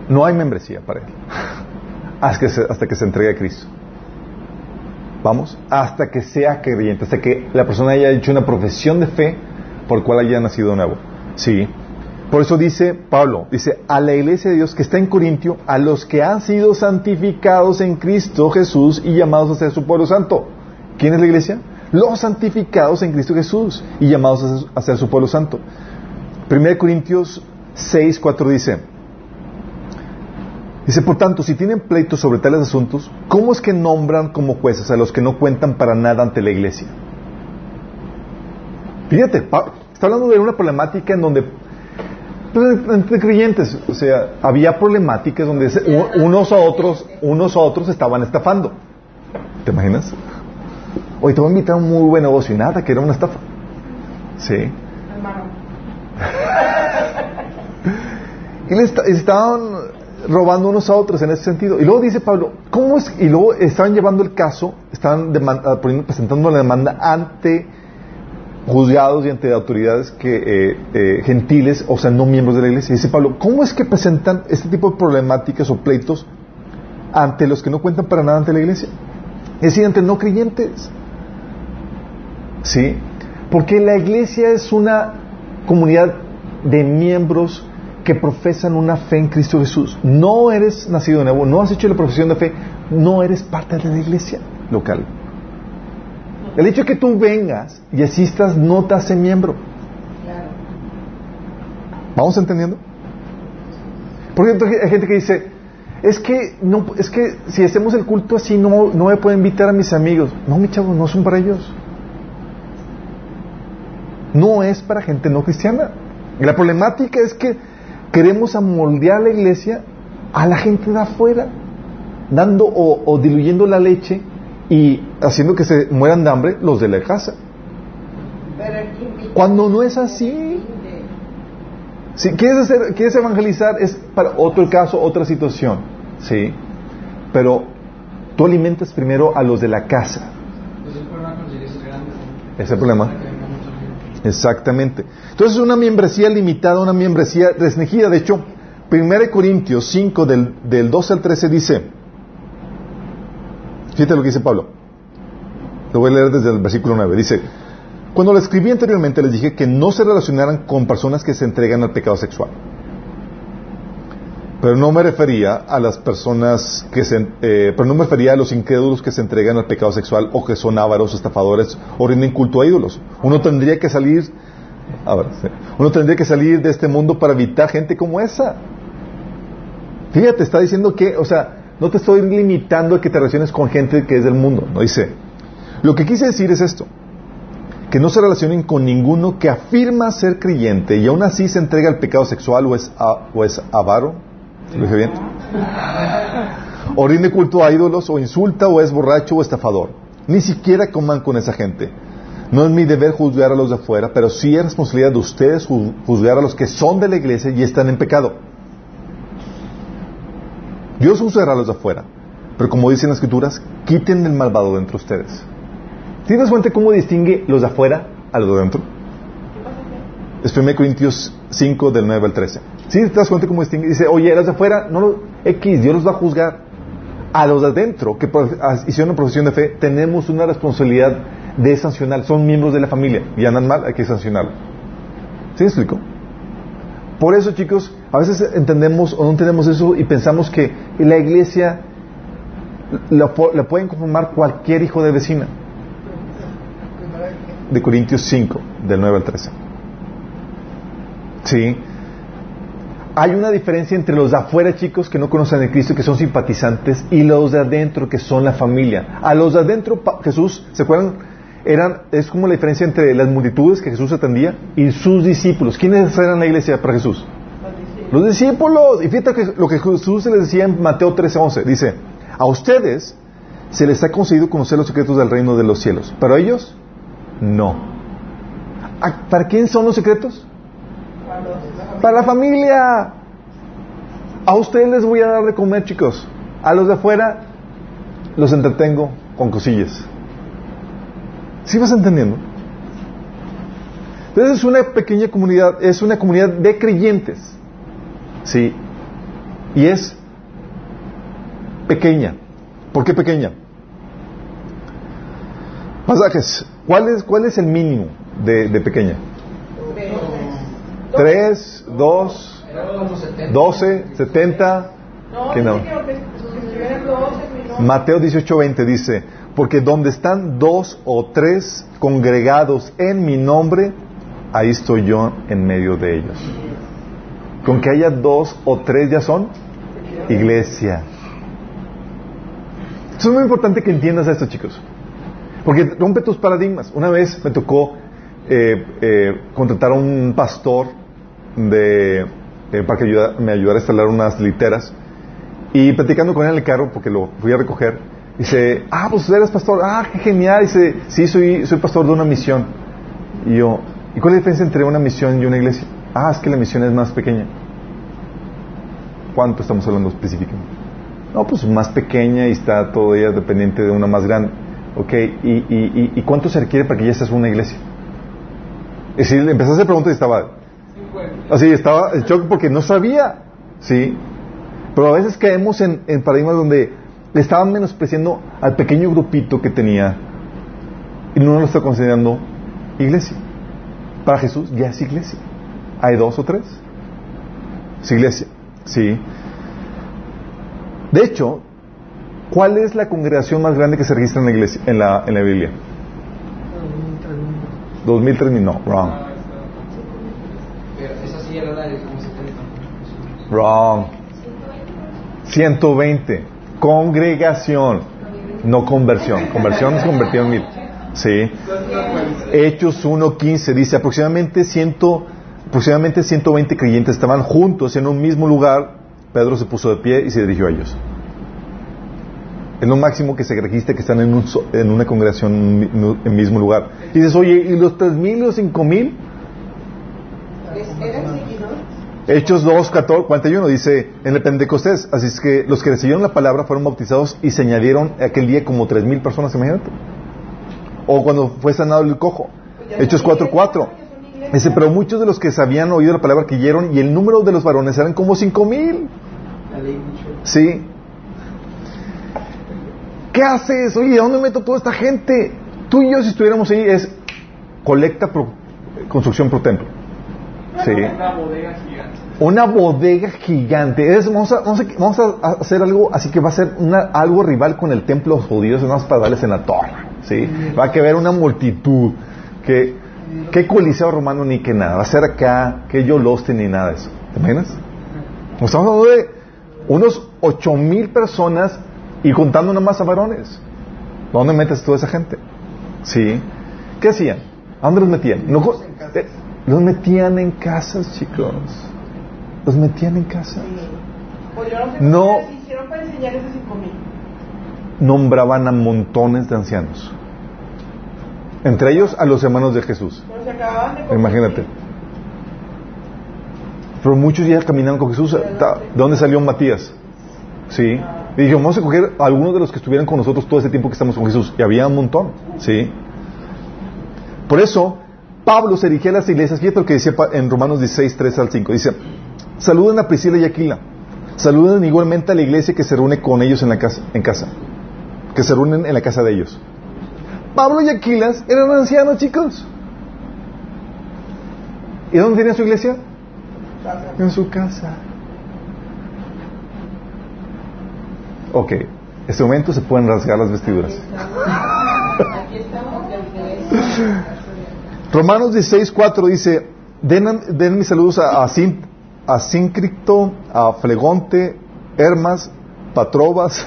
no hay membresía para él. Que hasta que se entregue a Cristo. Vamos, hasta que sea creyente, hasta que la persona haya hecho una profesión de fe por cual haya nacido de nuevo. Sí. Por eso dice Pablo, dice, a la iglesia de Dios que está en Corintio, a los que han sido santificados en Cristo Jesús y llamados a ser su pueblo santo. ¿Quién es la iglesia? Los santificados en Cristo Jesús y llamados a ser, a ser su pueblo santo. 1 Corintios 6, 4 dice, dice, por tanto, si tienen pleitos sobre tales asuntos, ¿cómo es que nombran como jueces a los que no cuentan para nada ante la iglesia? Fíjate, está hablando de una problemática en donde pues, entre creyentes, o sea, había problemáticas donde unos a otros, unos a otros estaban estafando. ¿Te imaginas? Oye, te voy a invitar a un muy buen negocio y nada, que era una estafa. Sí. Hermano. Y le esta- estaban robando unos a otros en ese sentido. Y luego dice Pablo, ¿cómo es? Y luego estaban llevando el caso, estaban deman- ah, presentando la demanda ante juzgados y ante autoridades que, eh, eh, gentiles, o sea, no miembros de la iglesia. Y dice Pablo, ¿cómo es que presentan este tipo de problemáticas o pleitos ante los que no cuentan para nada ante la iglesia? Es decir, ante no creyentes. ¿Sí? Porque la iglesia es una comunidad de miembros que profesan una fe en Cristo Jesús. No eres nacido de nuevo, no has hecho la profesión de fe, no eres parte de la iglesia local. El hecho de que tú vengas y asistas no te hace miembro. ¿Vamos entendiendo? Por ejemplo, hay gente que dice, es que no, es que si hacemos el culto así no, no me puedo invitar a mis amigos. No, mi chavo, no son para ellos. No es para gente no cristiana. La problemática es que queremos amoldear la iglesia a la gente de afuera, dando o, o diluyendo la leche y haciendo que se mueran de hambre los de la casa. Cuando no es así. Si quieres, hacer, quieres evangelizar es para otro caso, otra situación, ¿sí? Pero tú alimentas primero a los de la casa. Pues es problema con las iglesias grandes. ¿no? Ese es el problema. Para que venga mucha gente. Exactamente. Entonces una membresía limitada, una membresía restringida. De hecho, 1 Corintios 5 del, del 12 al 13 dice, fíjate lo que dice Pablo. Lo voy a leer desde el versículo 9. Dice, cuando lo escribí anteriormente les dije que no se relacionaran con personas que se entregan al pecado sexual. Pero no me refería a las personas que se, eh, pero no me refería a los incrédulos que se entregan al pecado sexual o que son ávaros, estafadores o rinden culto a ídolos. Uno tendría que salir, a ver, uno tendría que salir de este mundo para evitar gente como esa. Fíjate, está diciendo que, o sea, no te estoy limitando a que te relaciones con gente que es del mundo. No dice. Lo que quise decir es esto: que no se relacionen con ninguno que afirma ser creyente y aún así se entrega al pecado sexual o es, a- o es avaro. ¿Lo dije bien? O rinde culto a ídolos, o insulta, o es borracho, o estafador. Ni siquiera coman con esa gente. No es mi deber juzgar a los de afuera, pero sí es responsabilidad de ustedes ju- juzgar a los que son de la iglesia y están en pecado. Dios juzgará a los de afuera, pero como dicen las escrituras, quiten el malvado de entre ustedes. ¿Tienes cuenta cómo distingue los de afuera a los de adentro? Es 1 Corintios 5 del 9 al 13. ¿Sí te das cuenta cómo distingue? Dice, oye, los de afuera, no lo, X, Dios los va a juzgar. A los de adentro, que hicieron una profesión de fe, tenemos una responsabilidad de sancionar. Son miembros de la familia y andan mal, hay que sancionarlo. ¿Sí me explico? Por eso, chicos, a veces entendemos o no entendemos eso y pensamos que la iglesia la, la pueden conformar cualquier hijo de vecina. De Corintios 5, del 9 al 13. Sí. Hay una diferencia entre los de afuera, chicos, que no conocen a Cristo que son simpatizantes, y los de adentro, que son la familia. A los de adentro, Jesús, ¿se acuerdan? Es como la diferencia entre las multitudes que Jesús atendía y sus discípulos. ¿Quiénes eran la iglesia para Jesús? Los discípulos. Y fíjate lo que Jesús les decía en Mateo 13:11. Dice, a ustedes se les ha concedido conocer los secretos del reino de los cielos, pero a ellos no. ¿A- ¿Para quién son los secretos? Para la familia. A ustedes les voy a dar de comer, chicos. A los de afuera los entretengo con cosillas. ¿Sí vas entendiendo? Entonces es una pequeña comunidad, es una comunidad de creyentes. Sí. Y es pequeña. ¿Por qué pequeña? Pasajes. ¿Cuál es, cuál es el mínimo de, de pequeña? 3, 2, Era como 70. 12, 70. No, ¿Qué no? dice que lo que que escribieron dos en mi nombre. Mateo 18, 20 dice, porque donde están dos o tres congregados en mi nombre, ahí estoy yo en medio de ellos. Con que haya dos o tres ya son iglesia. Eso es muy importante que entiendas esto, chicos. Porque rompe tus paradigmas. Una vez me tocó eh, eh, contratar a un pastor de, eh, para que me ayudara a instalar unas literas. Y platicando con él en el carro, porque lo fui a recoger, dice, ah, pues eres pastor, ah, qué genial. Dice, sí, soy, soy pastor de una misión. Y yo, ¿y cuál es la diferencia entre una misión y una iglesia? Ah, es que la misión es más pequeña. ¿Cuánto estamos hablando específicamente? No, pues más pequeña y está todavía dependiente de una más grande. Ok, ¿y, y, cuánto se requiere para que ya seas una iglesia? Es decir, empecé a hacer preguntas y estaba 50. Así, estaba en shock porque no sabía. Sí, pero a veces caemos en, en paradigmas donde le estaban menospreciando al pequeño grupito que tenía y no lo está considerando iglesia. Para Jesús ya es iglesia. Hay dos o tres. Es iglesia. Sí. De hecho, ¿cuál es la congregación más grande que se registra en la iglesia, en la, en la Biblia? 2000, 3000, no, wrong. Ah, está. Pero esa sí era la de como 70. Wrong. 120. Congregación. No conversión. Conversión es convertido en mil. Sí. Hechos 1.15 dice aproximadamente, ciento, aproximadamente 120 creyentes estaban juntos en un mismo lugar. Pedro se puso de pie y se dirigió a ellos. Es lo máximo que se registra que están en, un en una congregación en el mismo lugar. Y dices, oye, ¿y los 3.000 y los 5.000? ¿Es- ¿Eran seguidores? Hechos 2, 14, 41 dice en el Pentecostés, así es que los que recibieron la palabra fueron bautizados y se añadieron aquel día como tres mil personas, imagínate. O cuando fue sanado el cojo. Hechos 4, 4. Dice, pero muchos de los que se habían oído la palabra creyeron y el número de los varones eran como cinco mil. Sí. ¿Qué haces? Oye, ¿a dónde meto toda esta gente? Tú y yo, si estuviéramos ahí, es colecta, pro- construcción pro templo. Sí. Una bodega gigante. Es- vamos, a, vamos, a, a hacer algo así que va a ser una, algo rival con el templo los judíos, unas para darles en la torre. ¿sí? Va a haber una multitud. Que, que coliseo romano ni que nada. Va a ser acá, que Yoloste ni nada de eso. ¿Te imaginas? Estamos hablando de unos ocho mil personas y contando nada más a varones. ¿Dónde metes toda esa gente? ¿Sí? ¿Qué hacían? ¿A dónde los metían? No eh, los metían en casas, chicos. Los metían en casas. Pues no. Nombraban a montones de ancianos. Entre ellos a los hermanos de Jesús. Imagínate. Pero muchos ya caminaron con Jesús. ¿De dónde salió Matías? Sí. Y dijo, vamos a coger a algunos de los que estuvieran con nosotros todo ese tiempo que estamos con Jesús. Y había un montón. Sí. Por eso, Pablo se dirigía a las iglesias. Fíjate lo que pa- en Romanos 16, 3 al 5. Dice, saluden a Priscila y Aquila. Saluden igualmente a la iglesia que se reúne con ellos en la casa. En casa. Que se reúnen en la casa de ellos. Pablo y Aquilas eran ancianos, chicos. ¿Y dónde tenía su iglesia? En su casa. Ok, en este momento se pueden rasgar las vestiduras. Aquí estamos. Romanos 16, 4 dice, den, den mis saludos a, a, Sin- a Síncrito, a Flegonte, Hermas, Patrobas.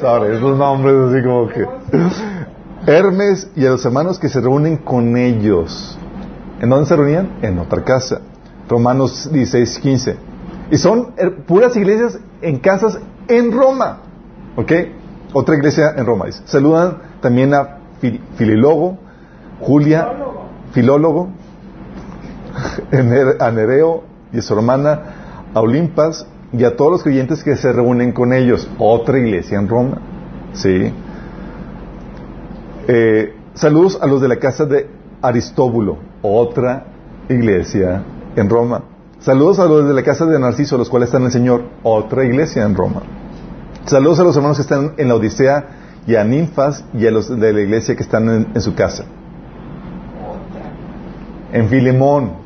Sorry, esos nombres así como que... Hermes y a los hermanos que se reúnen con ellos. ¿En dónde se reunían? En otra casa. Romanos 16, 15. Y son puras iglesias en casas en Roma. ¿Ok? Otra iglesia en Roma. Saludan también a Fi- Filólogo, Julia, Filólogo, a Nereo y a su hermana, a Olimpas y a todos los creyentes que se reúnen con ellos. Otra iglesia en Roma. ¿Sí? Eh, saludos a los de la casa de Aristóbulo, otra iglesia en Roma. Saludos a los de la casa de Narciso, los cuales están en el Señor, otra iglesia en Roma. Saludos a los hermanos que están en la Odisea y a Ninfas y a los de la iglesia que están en, en su casa. En Filemón,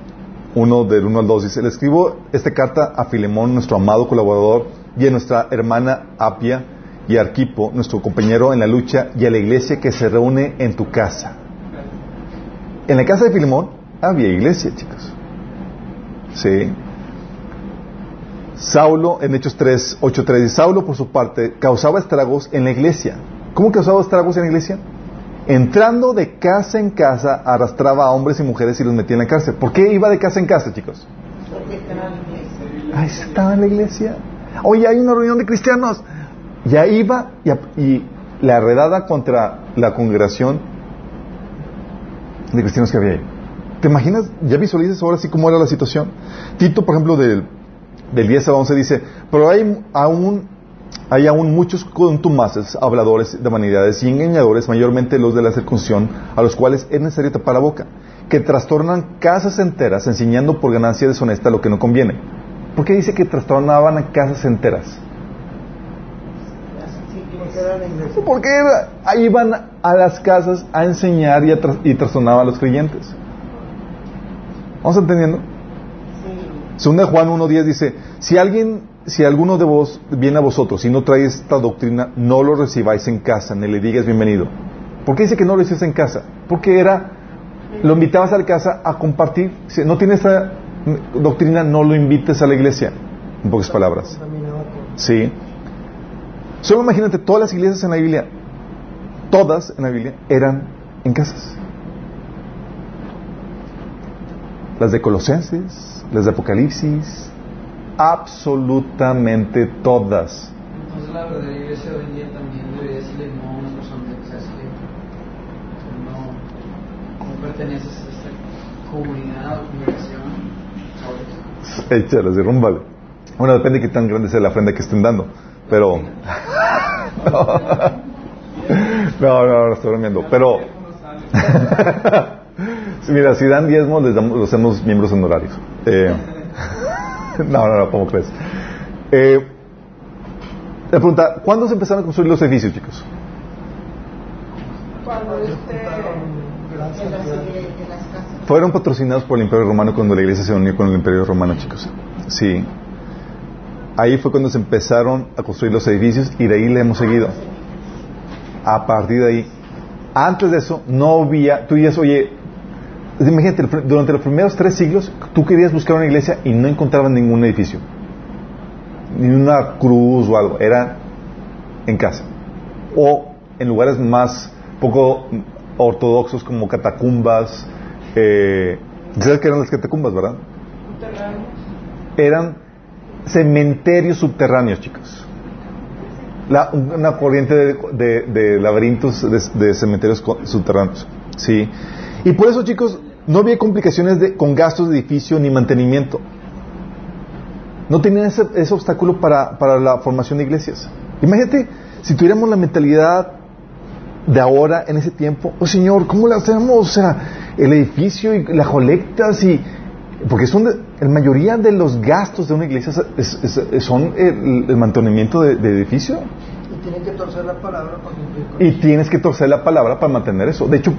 uno del 1 al 2, dice, le escribo esta carta a Filemón, nuestro amado colaborador, y a nuestra hermana Apia y Arquipo, nuestro compañero en la lucha, y a la iglesia que se reúne en tu casa. En la casa de Filemón había iglesia, chicos. Sí. Saulo, en Hechos 3, 8, 3, dice, Saulo por su parte causaba estragos en la iglesia. ¿Cómo causaba estragos en la iglesia? Entrando de casa en casa, arrastraba a hombres y mujeres y los metía en la cárcel. ¿Por qué iba de casa en casa, chicos? Porque estaba en la iglesia. Ahí estaba en la iglesia. Oye, hay una reunión de cristianos. Ya iba y, y la redada contra la congregación de cristianos que había ahí. ¿Te imaginas? ¿Ya visualizas ahora sí cómo era la situación? Tito, por ejemplo, del, del 10 al 11 dice, pero hay aún, hay aún muchos contumaces, habladores de vanidades y engañadores, mayormente los de la circuncisión, a los cuales es necesario tapar la boca, que trastornan casas enteras enseñando por ganancia deshonesta lo que no conviene. ¿Por qué dice que trastornaban a casas enteras? Porque iban a las casas a enseñar y, a tras- y trastornaban a los creyentes. ¿Vamos entendiendo? Segunda Juan 1.10 dice, si alguien, si alguno de vos viene a vosotros y no trae esta doctrina, no lo recibáis en casa, ni le digas bienvenido. ¿Por qué dice que no lo recibes en casa? Porque era, lo invitabas a la casa a compartir. Si no tiene esta doctrina, no lo invites a la iglesia. En pocas palabras. Sí. Solo imagínate, todas las iglesias en la Biblia, todas en la Biblia, eran en casas. Las de Colosenses, las de Apocalipsis, absolutamente todas. Entonces la verdadera iglesia hoy en día también debería decirle no a una persona que sabes que no, perteneces a esta comunidad o congregación. Échalas, derrúmbale. Bueno, depende de qué tan grande sea la ofrenda que estén dando. Pero. No, no, no, estoy bromeando. Pero. Mira, si dan diezmos, les damos, los hacemos miembros honorarios. Eh, no, no, no, ¿cómo crees? Eh, la pregunta, ¿cuándo se empezaron a construir los edificios, chicos? Cuando este. Fueron patrocinados por el Imperio Romano cuando la iglesia se unió con el Imperio Romano, chicos. Sí. Ahí fue cuando se empezaron a construir los edificios y de ahí le hemos seguido. A partir de ahí. Antes de eso, no había. Tú dices, oye, imagínate, durante los primeros tres siglos, tú querías buscar una iglesia y no encontrabas ningún edificio. Ni una cruz o algo. Era en casa. O en lugares más poco ortodoxos como catacumbas. Eh, ¿Sabes qué eran las catacumbas, verdad? subterráneos, Eran cementerios subterráneos, chicos. La- una corriente de, de- de laberintos de, de cementerios subterráneos. Sí. Y por eso, chicos, no había complicaciones de- con gastos de edificio ni mantenimiento. No tenían ese, ese obstáculo para, para la formación de iglesias. Imagínate si tuviéramos la mentalidad de ahora en ese tiempo, oh Señor, ¿cómo le hacemos? O sea, el edificio y las colectas y porque son de- la mayoría de los gastos de una iglesia es- es- es- son el, mantenimiento de, edificio tienen que torcer la palabra para cumplir con y tienes que torcer la palabra para mantener eso. De hecho,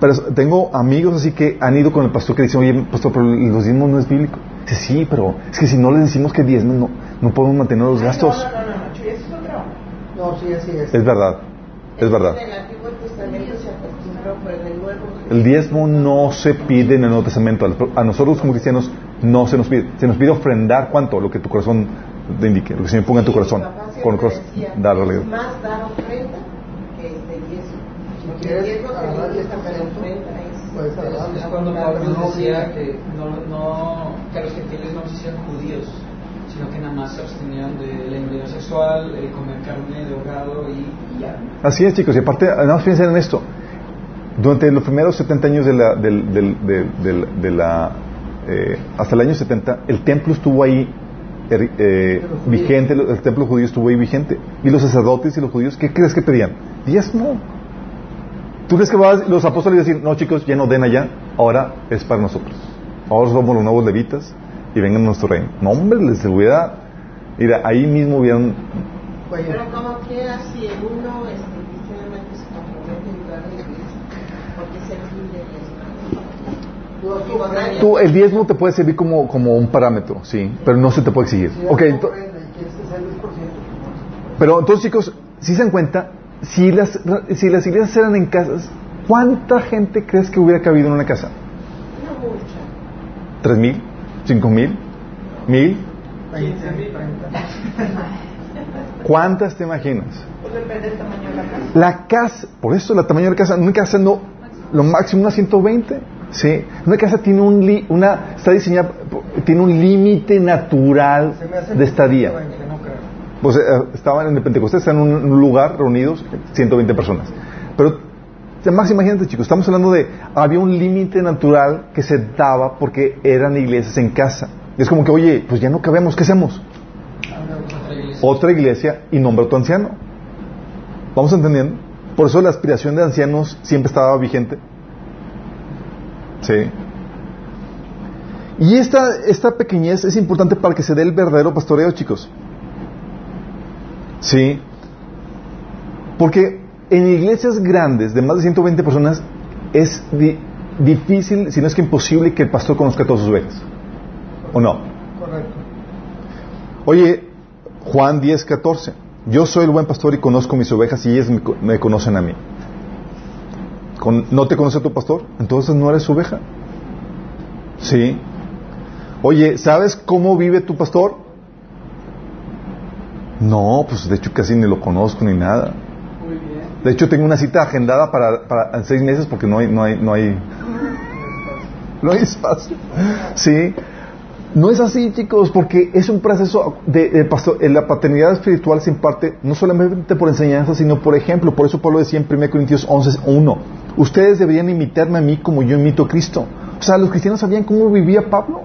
pero tengo amigos así que han ido con el pastor que dicen, oye, pastor, pero los diezmos no es bíblico. Dice, sí, pero es que si no les decimos que diezmos, no, no podemos mantener los gastos. No, no, no, no, eso es otro. No, sí, así es. Es verdad, es verdad. En el Antiguo Testamento se acostumbró, pero en el Nuevo. El diezmo no se pide en el Nuevo Testamento. A nosotros como cristianos no se nos pide. Se nos pide ofrendar cuánto, lo que tu corazón te indique, lo que el Señor ponga en tu corazón. Con el corazón, decía, darle. es más dar ofrenda que este diezmo. Si Porque quieres el diezmo que agarrar le gusta para 10%, ofrenda es. cuando Pablo decía que, no, no, que los gentiles no se hicieron judíos, sino que nada más se abstenían de la inmunidad sexual, el comer carne de ahogado y, y ya. Así es, chicos. Y aparte, nada más piensen en esto. Durante los primeros 70 años de la, del, del- del- del- de la eh, hasta el año 70, el templo estuvo ahí eh, vigente, el templo judío estuvo ahí vigente. Y los sacerdotes y los judíos, ¿qué crees que pedían? Diezmo. ¿Tú crees que vas, los apóstoles decir, no chicos, ya no den allá, ahora es para nosotros? Ahora somos los nuevos levitas y vengan a nuestro reino. No, hombre, les hubiera, mira, ahí mismo hubieran Pero como quiera, si uno este, cristianamente se compromete a ayudar a la iglesia, porque es el fin de diezmo. Tú el diezmo te puede servir como, como un parámetro, sí, pero no se te puede exigir. Ok, tu ento- ofrenda y quieres que sea el 10%, pero entonces chicos, si se dan cuenta, si las, si las iglesias eran en casas, ¿cuánta gente crees que hubiera cabido en una casa? ¿Tres mil? ¿Cinco mil? ¿Mil? 20, 30. ¿Cuántas te imaginas? Pues depende del tamaño de la casa. La casa, por eso la tamaño de la casa, una casa no, lo máximo unas 120, ¿sí? Una casa tiene un, li- una, está diseñada, tiene un límite natural de estadía. 20, no creo. Pues estaban en el Pentecostés, estaban en un lugar reunidos 120 personas. Pero, más imagínate chicos, estamos hablando de, había un límite natural que se daba porque eran iglesias en casa. Es como que, oye, pues ya no cabemos, ¿qué hacemos? Otra iglesia. Otra iglesia y nombra a tu anciano. ¿Vamos entendiendo? Por eso la aspiración de ancianos siempre estaba vigente. Sí. Y esta, esta pequeñez es importante para que se dé el verdadero pastoreo, chicos. Sí. Porque en iglesias grandes de más de 120 personas es di- difícil, si no es que imposible, que el pastor conozca a todas sus ovejas. ¿O no? Correcto. Oye, Juan 10, 14. Yo soy el buen pastor y conozco mis ovejas y ellas me, me conocen a mí. Con- ¿No te conoce tu pastor? Entonces no eres su oveja. Sí. Oye, ¿sabes cómo vive tu pastor? No, pues de hecho casi ni lo conozco ni nada. Muy bien. De hecho tengo una cita agendada para, para en seis meses porque no hay, no hay, no hay, no hay espacio. Sí. No es así, chicos, porque es un proceso de, La paternidad espiritual se imparte no solamente por enseñanza, sino por ejemplo. Por eso Pablo decía en 1 Corintios 11, 1, ustedes deberían imitarme a mí como yo imito a Cristo. O sea, los cristianos sabían cómo vivía Pablo.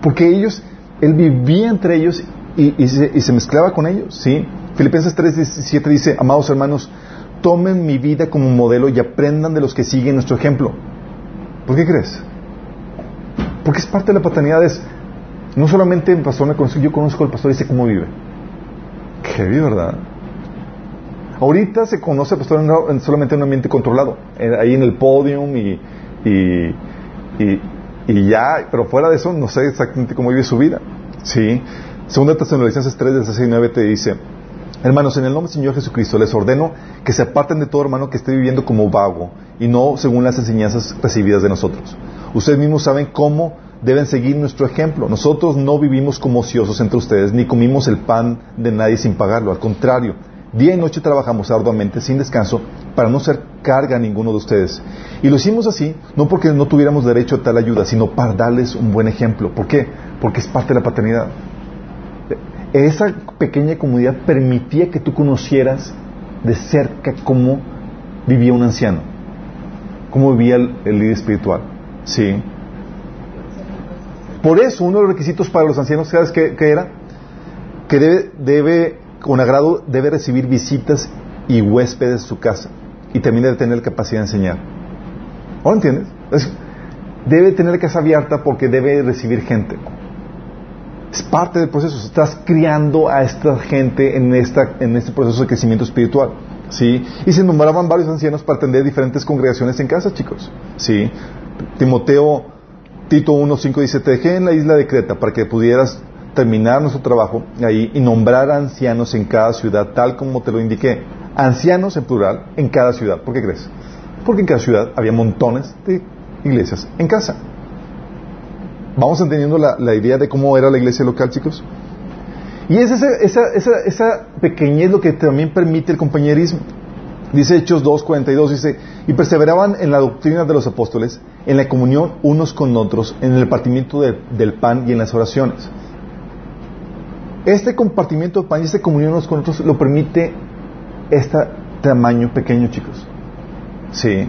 Porque ellos, él vivía entre ellos y, y se, y se mezclaba con ellos, ¿sí? Filipenses 3, 17 dice, amados hermanos, tomen mi vida como modelo y aprendan de los que siguen nuestro ejemplo. ¿Por qué crees? Porque es parte de la paternidad, es, no solamente el pastor me conoce, yo conozco al pastor y sé cómo vive. Heavy, ¿verdad? Ahorita se conoce al pastor en, en solamente en un ambiente controlado, ahí en el podium y, y, y, ya, pero fuera de eso no sé exactamente cómo vive su vida. ¿sí? Segunda Tesalonicenses 3, 16 y 9 te dice, hermanos, en el nombre del Señor Jesucristo les ordeno que se aparten de todo hermano que esté viviendo como vago y no según las enseñanzas recibidas de nosotros. Ustedes mismos saben cómo deben seguir nuestro ejemplo. Nosotros no vivimos como ociosos entre ustedes, ni comimos el pan de nadie sin pagarlo. Al contrario, día y noche trabajamos arduamente, sin descanso, para no ser carga a ninguno de ustedes. Y lo hicimos así, no porque no tuviéramos derecho a tal ayuda, sino para darles un buen ejemplo. ¿Por qué? Porque es parte de la paternidad. Esa pequeña comunidad permitía que tú conocieras de cerca cómo vivía un anciano, cómo vivía el, líder espiritual. Sí. Por eso, uno de los requisitos para los ancianos, ¿sabes qué, era? Que debe, debe, con agrado, debe recibir visitas y huéspedes de su casa. Y también debe tener capacidad de enseñar. ¿O entiendes? Es- debe tener casa abierta porque debe recibir gente. Es parte del proceso. Estás criando a esta gente en, esta, en este proceso de crecimiento espiritual. ¿Sí? Y se nombraban varios ancianos para atender diferentes congregaciones en casa, chicos. ¿Sí? Timoteo, Tito 1.5 dice, te dejé en la isla de Creta para que pudieras terminar nuestro trabajo ahí y nombrar ancianos en cada ciudad, tal como te lo indiqué. Ancianos en plural en cada ciudad. ¿Por qué crees? Porque en cada ciudad había montones de iglesias en casa. ¿Vamos entendiendo la, la idea de cómo era la iglesia local, chicos? Y es esa, esa, esa, esa pequeñez lo que también permite el compañerismo. Dice Hechos 2.42, dice, y perseveraban en la doctrina de los apóstoles, en la comunión unos con otros, en el partimiento de- del pan y en las oraciones. Este compartimiento de pan y esta comunión unos con otros lo permite este tamaño pequeño, chicos. Sí.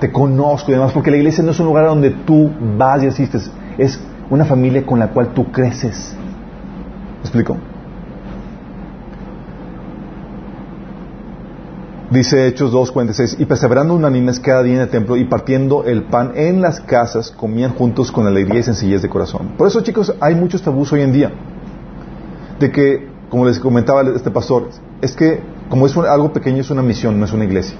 Te conozco y demás, porque la iglesia no es un lugar donde tú vas y asistes, es una familia con la cual tú creces. ¿Me explico? Dice Hechos 2.46, y perseverando unánimes cada día en el templo y partiendo el pan en las casas, comían juntos con alegría y sencillez de corazón. Por eso, chicos, hay muchos tabús hoy en día. De que, como les comentaba este pastor, es que como es algo pequeño es una misión, no es una iglesia.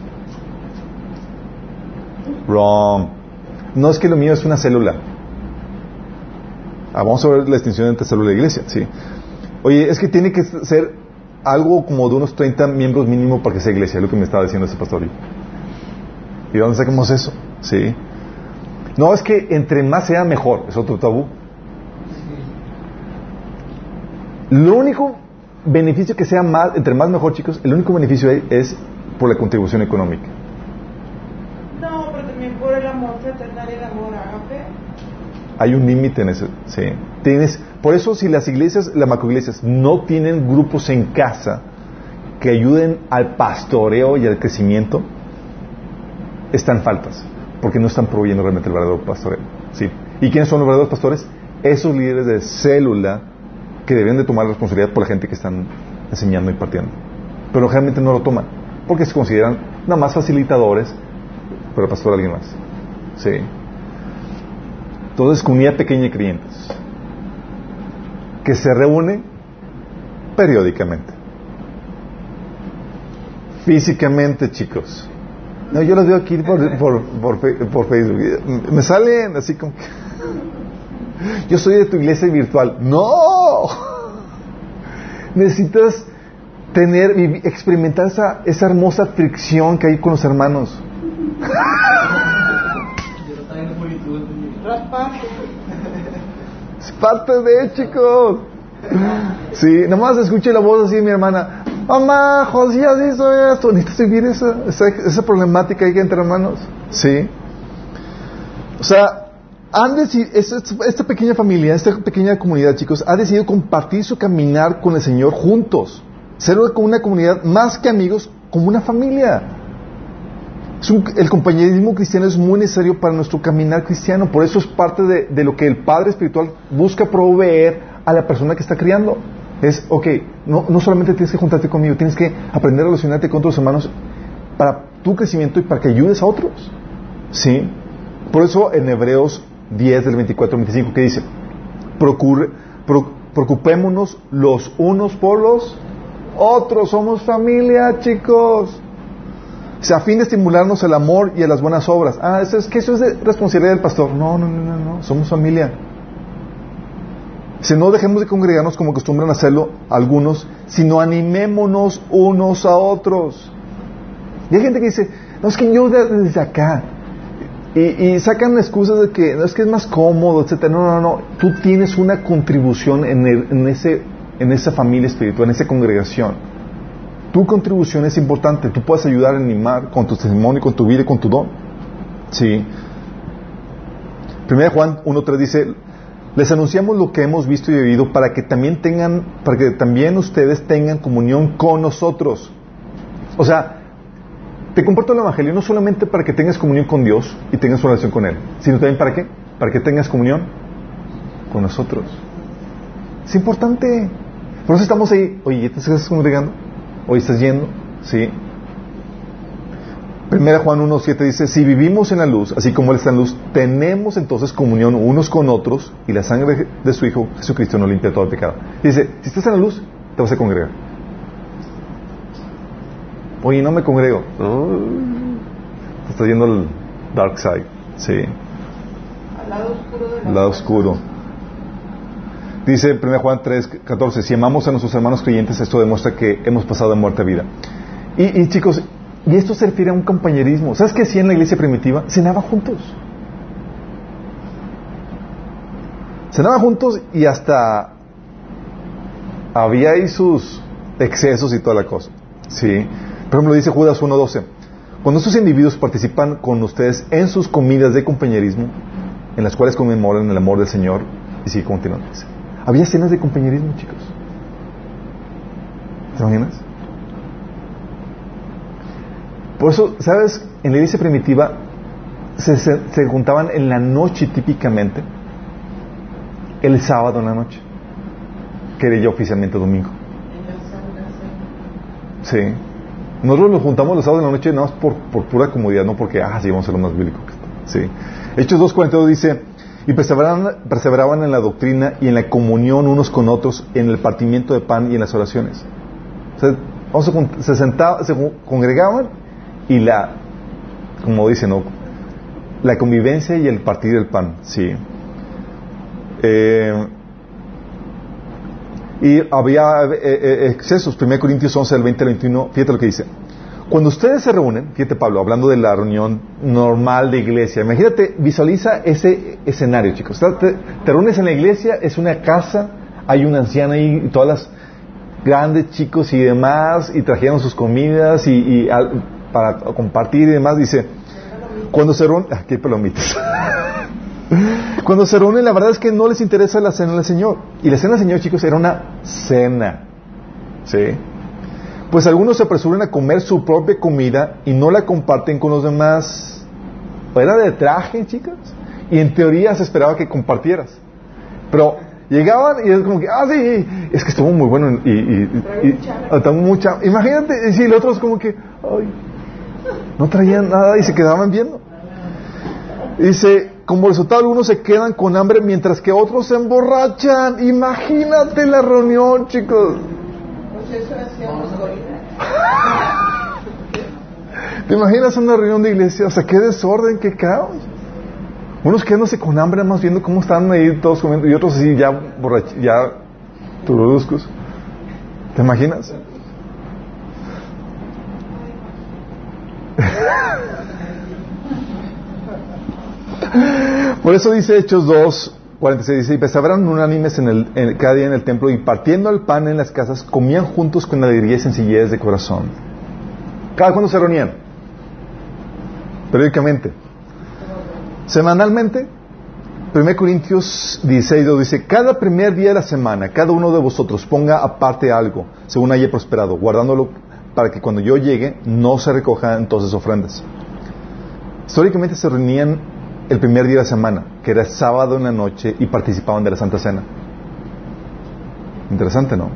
No es que lo mío es una célula. Ah, vamos a ver la distinción entre célula e iglesia, sí. Oye, es que tiene que ser algo como de unos 30 miembros mínimo para que sea iglesia, es lo que me estaba diciendo ese pastor. ¿Y dónde sacamos eso? Sí. No, es que entre más sea mejor, es otro tabú. Lo único beneficio que sea más, entre más mejor, chicos, el único beneficio es por la contribución económica. Por el amor fraternal y el amor ágape. Hay un límite en eso, sí. Tienes, por eso si las iglesias, las macroiglesias, no tienen grupos en casa que ayuden al pastoreo y al crecimiento, están faltas, porque no están proveyendo realmente el verdadero pastoreo. ¿sí? ¿Y quiénes son los verdaderos pastores? Esos líderes de célula que deben de tomar responsabilidad por la gente que están enseñando y partiendo. Pero generalmente no lo toman, porque se consideran nada más facilitadores, pero pastor alguien más. Sí. Entonces, comunidad pequeña de creyentes, que se reúne periódicamente. Físicamente, chicos. No, yo los veo aquí por, por, por, por Facebook. Me salen así como. Yo soy de tu iglesia virtual. No. Necesitas tener, experimentar esa, esa hermosa fricción que hay con los hermanos. Es parte de, chicos. Sí, nomás escuché la voz así de mi hermana. Mamá, Josías hizo esto. Necesitas vivir esa, esa, esa problemática ahí entre hermanos. Sí. O sea, han esta pequeña familia, esta pequeña comunidad, chicos, ha decidido compartir su caminar con el Señor juntos. Ser una comunidad más que amigos, como una familia. El compañerismo cristiano es muy necesario para nuestro caminar cristiano. Por eso es parte de, lo que el Padre Espiritual busca proveer a la persona que está criando. Es, ok, no, no solamente tienes que juntarte conmigo, tienes que aprender a relacionarte con otros hermanos para tu crecimiento y para que ayudes a otros. ¿Sí? Por eso en Hebreos 10 del 24 al 25 que dice, Procure, pro, preocupémonos los unos por los otros, somos familia, chicos. A fin de estimularnos el amor y a las buenas obras. Ah, eso es que eso es de responsabilidad del pastor. No, no, no, no, no, somos familia. Si no dejemos de congregarnos como acostumbran hacerlo algunos, sino animémonos unos a otros. Y hay gente que dice, no, es que yo desde acá, y, y, sacan excusas de que no es que es más cómodo, etcétera. No, no, no. Tú tienes una contribución en, el, en, ese, en esa familia espiritual, en esa congregación. Tu contribución es importante. Tú puedes ayudar a animar con tu testimonio, con tu vida y con tu don. Sí. Primera Juan 1.3 dice, les anunciamos lo que hemos visto y oído para que también tengan, para que también ustedes tengan comunión con nosotros. O sea, te comparto el Evangelio no solamente para que tengas comunión con Dios y tengas una relación con Él, sino también para qué? Para que tengas comunión con nosotros. Es importante. Por eso estamos ahí. Oye, ¿te estás congregando? Oye, ¿estás yendo? Sí. Primera Juan 1.7 dice, si vivimos en la luz, así como Él está en luz, tenemos entonces comunión unos con otros y la sangre de su Hijo Jesucristo nos limpia todo el pecado. dice, si estás en la luz, te vas a congregar. Oye, no me congrego. Oh, te estás yendo al dark side. Sí. Al lado oscuro de la Al lado oscuro. Dice 1 Juan 3, 14, si amamos a nuestros hermanos creyentes, esto demuestra que hemos pasado de muerte a vida. Y, chicos, y esto se refiere a un compañerismo. ¿Sabes qué hacía en la iglesia primitiva? Cenaban juntos. Cenaban juntos y hasta había ahí sus excesos y toda la cosa. Sí. Por ejemplo, dice Judas 1.12. Cuando estos individuos participan con ustedes en sus comidas de compañerismo, en las cuales conmemoran el amor del Señor, y sigue continuando. Había cenas de compañerismo, chicos. ¿Te imaginas? Por eso, ¿sabes? En la iglesia primitiva se, se, se juntaban en la noche típicamente, el sábado en la noche, que era ya oficialmente domingo. Sí. Nosotros nos juntamos los sábados en la noche nada más por, por pura comodidad, no porque, ah, sí, vamos a ser lo más bíblico. Sí. Hechos 2.42 dice, y perseveraban, perseveraban en la doctrina y en la comunión unos con otros, en el partimiento de pan y en las oraciones. O sea, se, sentaban, se congregaban y la, como dicen, ¿no? La convivencia y el partir del pan, sí. Eh, y había eh, eh, excesos. 1 Corintios 11, del 20 al 21, fíjate lo que dice. Cuando ustedes se reúnen, fíjate Pablo, hablando de la reunión normal de iglesia, imagínate, visualiza ese escenario, chicos. Te, te reúnes en la iglesia, es una casa, hay una anciana ahí, y todas las grandes chicos y demás, y trajeron sus comidas y, al- para compartir y demás, dice, cuando se reúnen, ah, qué palomitas. Cuando se reúnen, la verdad es que no les interesa la cena del Señor. Y la cena del Señor, chicos, era una cena. ¿Sí? Pues algunos se apresuran a comer su propia comida y no la comparten con los demás. Era de traje, chicas. Y en teoría se esperaba que compartieras. Pero llegaban y es como que, ah, sí, es que estuvo muy bueno y, y, y- y- estuvo mucha. Imagínate, y si los otros como que, ay, no traían nada y se quedaban viendo. Dice, como resultado algunos se quedan con hambre mientras que otros se emborrachan. Imagínate la reunión, chicos. ¿Te imaginas una reunión de iglesia? O sea, qué desorden, qué caos. Unos quedándose con hambre, más viendo cómo están ahí todos comiendo, y otros así ya borrach ya turuduscos. ¿Te imaginas? Por eso dice Hechos 2, 46, dice, y perseveraron unánimes en el, cada día en el templo y partiendo el pan en las casas, comían juntos con alegría y sencillez de corazón. ¿Cada cuándo se reunían? Periódicamente. Semanalmente. 1 Corintios 16 2 dice, cada primer día de la semana, cada uno de vosotros ponga aparte algo, según haya prosperado, guardándolo para que cuando yo llegue no se recojan entonces ofrendas. Históricamente se reunían el primer día de la semana, que era sábado en la noche, y participaban de la Santa Cena. Interesante, ¿no?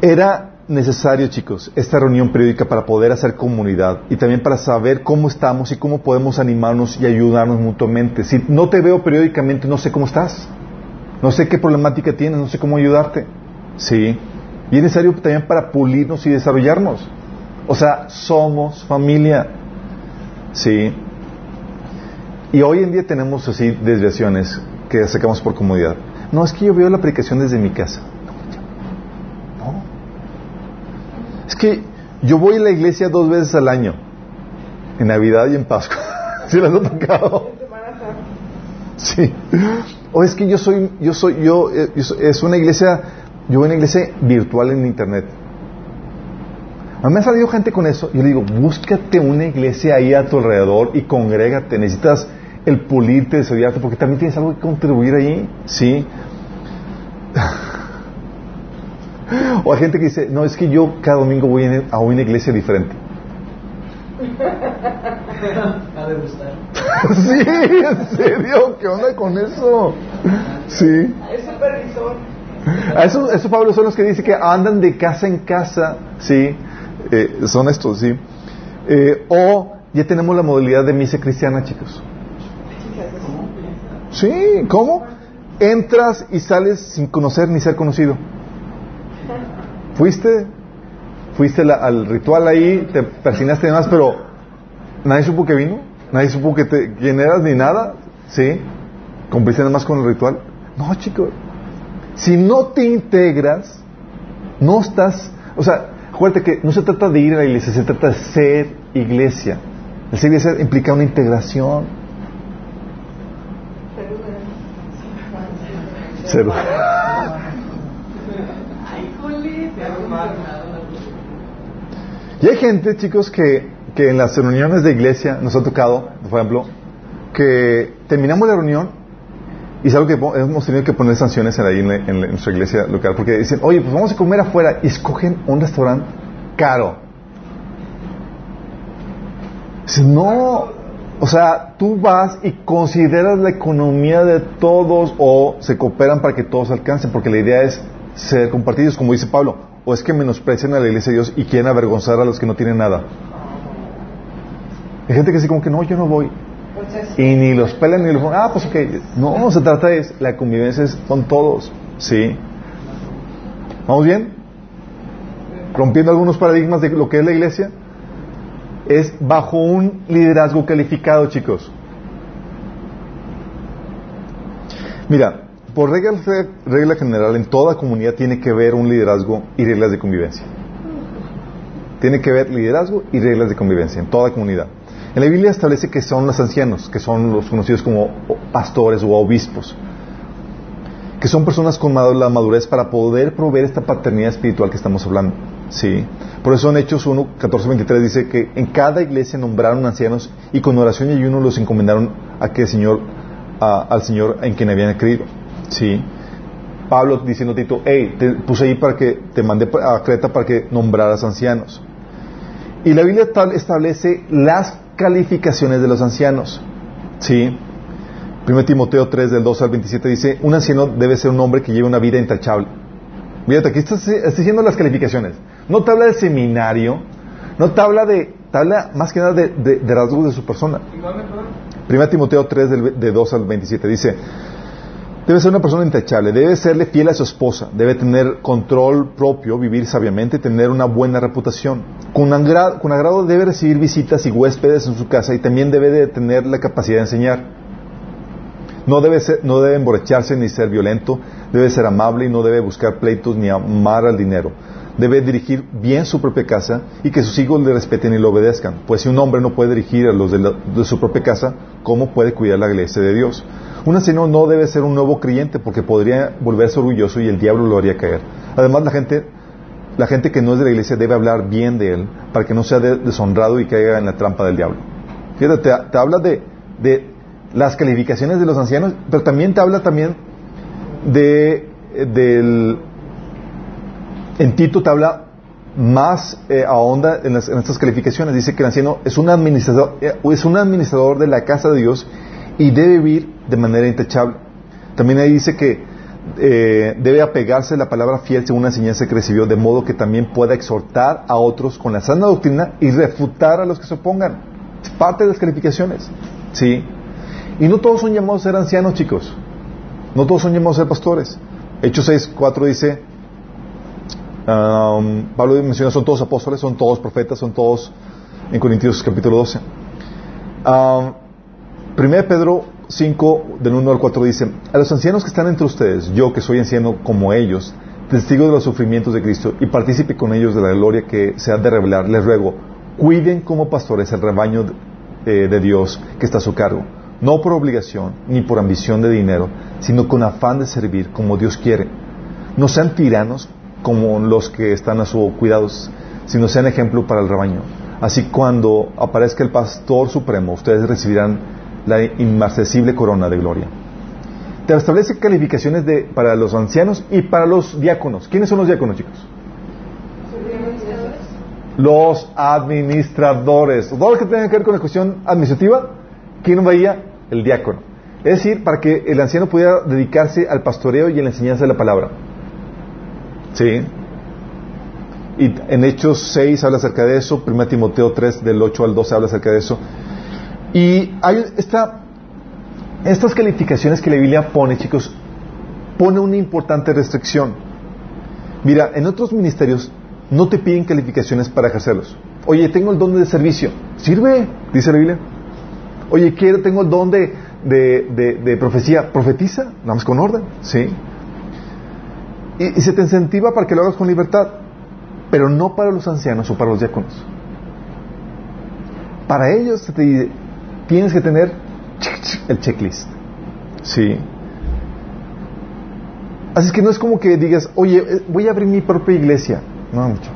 Era necesario, chicos, esta reunión periódica para poder hacer comunidad y también para saber cómo estamos y cómo podemos animarnos y ayudarnos mutuamente. Si no te veo periódicamente, no sé cómo estás. No sé qué problemática tienes, no sé cómo ayudarte. Sí. Y es necesario también para pulirnos y desarrollarnos. O sea, somos familia. Sí. Y hoy en día tenemos así desviaciones que sacamos por comodidad. No, es que yo veo la predicación desde mi casa. No. Es que yo voy a la iglesia dos veces al año. En Navidad y en Pascua. ¿Sí las ha tocado? Sí. O es que yo soy, yo soy, yo, eh, yo soy- es una iglesia, yo voy a una iglesia virtual en internet. A mí me ha salido gente con eso. Yo le digo, búscate una iglesia ahí a tu alrededor y congrégate. Necesitas el pulirte, desarrollarte, porque también tienes algo que contribuir ahí. Sí. O hay gente que dice, no, es que yo cada domingo voy a una iglesia diferente. Ha de gustar. sí, en serio, ¿qué onda con eso? Sí. Es supervisor. A eso, eso Pablo son los que dice que andan de casa en casa, sí, eh, son estos, sí. Eh, o ya tenemos la modalidad de misa cristiana, chicos. Sí, ¿cómo? Entras y sales sin conocer ni ser conocido. Fuiste, fuiste la- al ritual ahí, te persinaste y demás, pero nadie supo que vino, nadie supo que te, quién eras ni nada, ¿sí? Cumpliste nada más con el ritual. No, chicos. Si no te integras, no estás, o sea, acuérdate que no se trata de ir a la iglesia, se trata de ser iglesia. El ser iglesia implica una integración. Cero. Y hay gente, chicos, que, que en las reuniones de iglesia nos ha tocado, por ejemplo, que terminamos la reunión y es algo que hemos tenido que poner sanciones ahí en, la- en en nuestra iglesia local, porque dicen, oye, pues vamos a comer afuera y escogen un restaurante caro. Dicen, no, o sea, tú vas y consideras la economía de todos o se cooperan para que todos alcancen, porque la idea es ser compartidos, como dice Pablo, o es que menosprecian a la iglesia de Dios y quieren avergonzar a los que no tienen nada. Hay gente que dice como que no, yo no voy. Pues es, Y ni los pelan ni los... Ah, pues ok. No, se trata de... La convivencia es con todos. Sí. ¿Vamos bien? Rompiendo algunos paradigmas de lo que es la iglesia. Es bajo un liderazgo calificado, chicos. Mira, por regla, regla general, en toda comunidad tiene que haber un liderazgo y reglas de convivencia. Tiene que haber liderazgo y reglas de convivencia en toda comunidad. En la Biblia establece que son los ancianos, que son los conocidos como pastores o obispos, que son personas con la madurez para poder proveer esta paternidad espiritual que estamos hablando. ¿Sí? Por eso en Hechos 1, 14, 23 dice que en cada iglesia nombraron ancianos y con oración y ayuno los encomendaron a que Señor, al Señor en quien habían creído. ¿sí? Pablo diciendo a Tito, hey, te puse ahí para que te mandé a Creta para que nombraras ancianos. Y la Biblia establece las calificaciones de los ancianos. ¿Sí? 1 Timoteo 3 del 2 al 27 dice, un anciano debe ser un hombre que lleve una vida intachable. Fíjate, aquí estás, diciendo las calificaciones. No te habla del seminario, no te habla de, te habla más que nada de, de, rasgos de su persona. 1 Timoteo 3 del, de 2 al 27 dice, Debe ser una persona intachable, debe serle fiel a su esposa, debe tener control propio, vivir sabiamente, tener una buena reputación. Con, agrado, debe recibir visitas y huéspedes en su casa y también debe de tener la capacidad de enseñar. No debe, no debe emborracharse ni ser violento, debe ser amable y no debe buscar pleitos ni amar al dinero. Debe dirigir bien su propia casa y que sus hijos le respeten y le obedezcan. Pues si un hombre no puede dirigir a los de su propia casa, ¿cómo puede cuidar la iglesia de Dios? Un anciano no debe ser un nuevo creyente porque podría volverse orgulloso y el diablo lo haría caer. Además, la gente, la gente que no es de la iglesia debe hablar bien de él para que no sea deshonrado y caiga en la trampa del diablo. Fíjate, te, habla de, de, las calificaciones de los ancianos, pero también te habla también de del en Tito te habla más eh, a onda en, estas calificaciones. Dice que el anciano es un administrador, eh, es un administrador de la casa de Dios y debe vivir de manera intachable. También ahí dice que eh, debe apegarse a la palabra fiel según la enseñanza que recibió, de modo que también pueda exhortar a otros con la sana doctrina y refutar a los que se opongan. Es parte de las calificaciones. ¿Sí? Y no todos son llamados a ser ancianos, chicos. No todos son llamados a ser pastores. Hechos 6, 4 dice, um, Pablo menciona, son todos apóstoles, son todos profetas, son todos en Corintios capítulo 12. 1 Pedro 5, del 1 al 4 dice, a los ancianos que están entre ustedes, yo que soy anciano como ellos, testigo de los sufrimientos de Cristo y partícipe con ellos de la gloria que se ha de revelar, les ruego, cuiden como pastores el rebaño eh, de Dios que está a su cargo, no por obligación ni por ambición de dinero, sino con afán de servir como Dios quiere. No sean tiranos como los que están a su cuidado, sino sean ejemplo para el rebaño. Así cuando aparezca el pastor supremo, ustedes recibirán la inmarcesible corona de gloria. Te establece calificaciones para los ancianos y para los diáconos. ¿Quiénes son los diáconos, chicos? Los administradores. Todo lo que tenga que ver con la cuestión administrativa, ¿quién veía? El diácono. Es decir, para que el anciano pudiera dedicarse al pastoreo y a la enseñanza de la palabra. ¿Sí? Y en Hechos 6 habla acerca de eso, 1 Timoteo 3 del 8 al 12 habla acerca de eso. Y hay esta, estas calificaciones que la Biblia pone, chicos, pone una importante restricción. Mira, en otros ministerios no te piden calificaciones para ejercerlos. Oye, tengo el don de servicio. ¿Sirve? Dice la Biblia. Oye, quiero, tengo el don de, de, profecía. ¿Profetiza? Nada más con orden. ¿Sí? Y, se te incentiva para que lo hagas con libertad. Pero no para los ancianos o para los diáconos. Para ellos tienes que tener el checklist. Sí. Así es que no es como que digas, oye, eh, voy a abrir mi propia iglesia. No, mucho.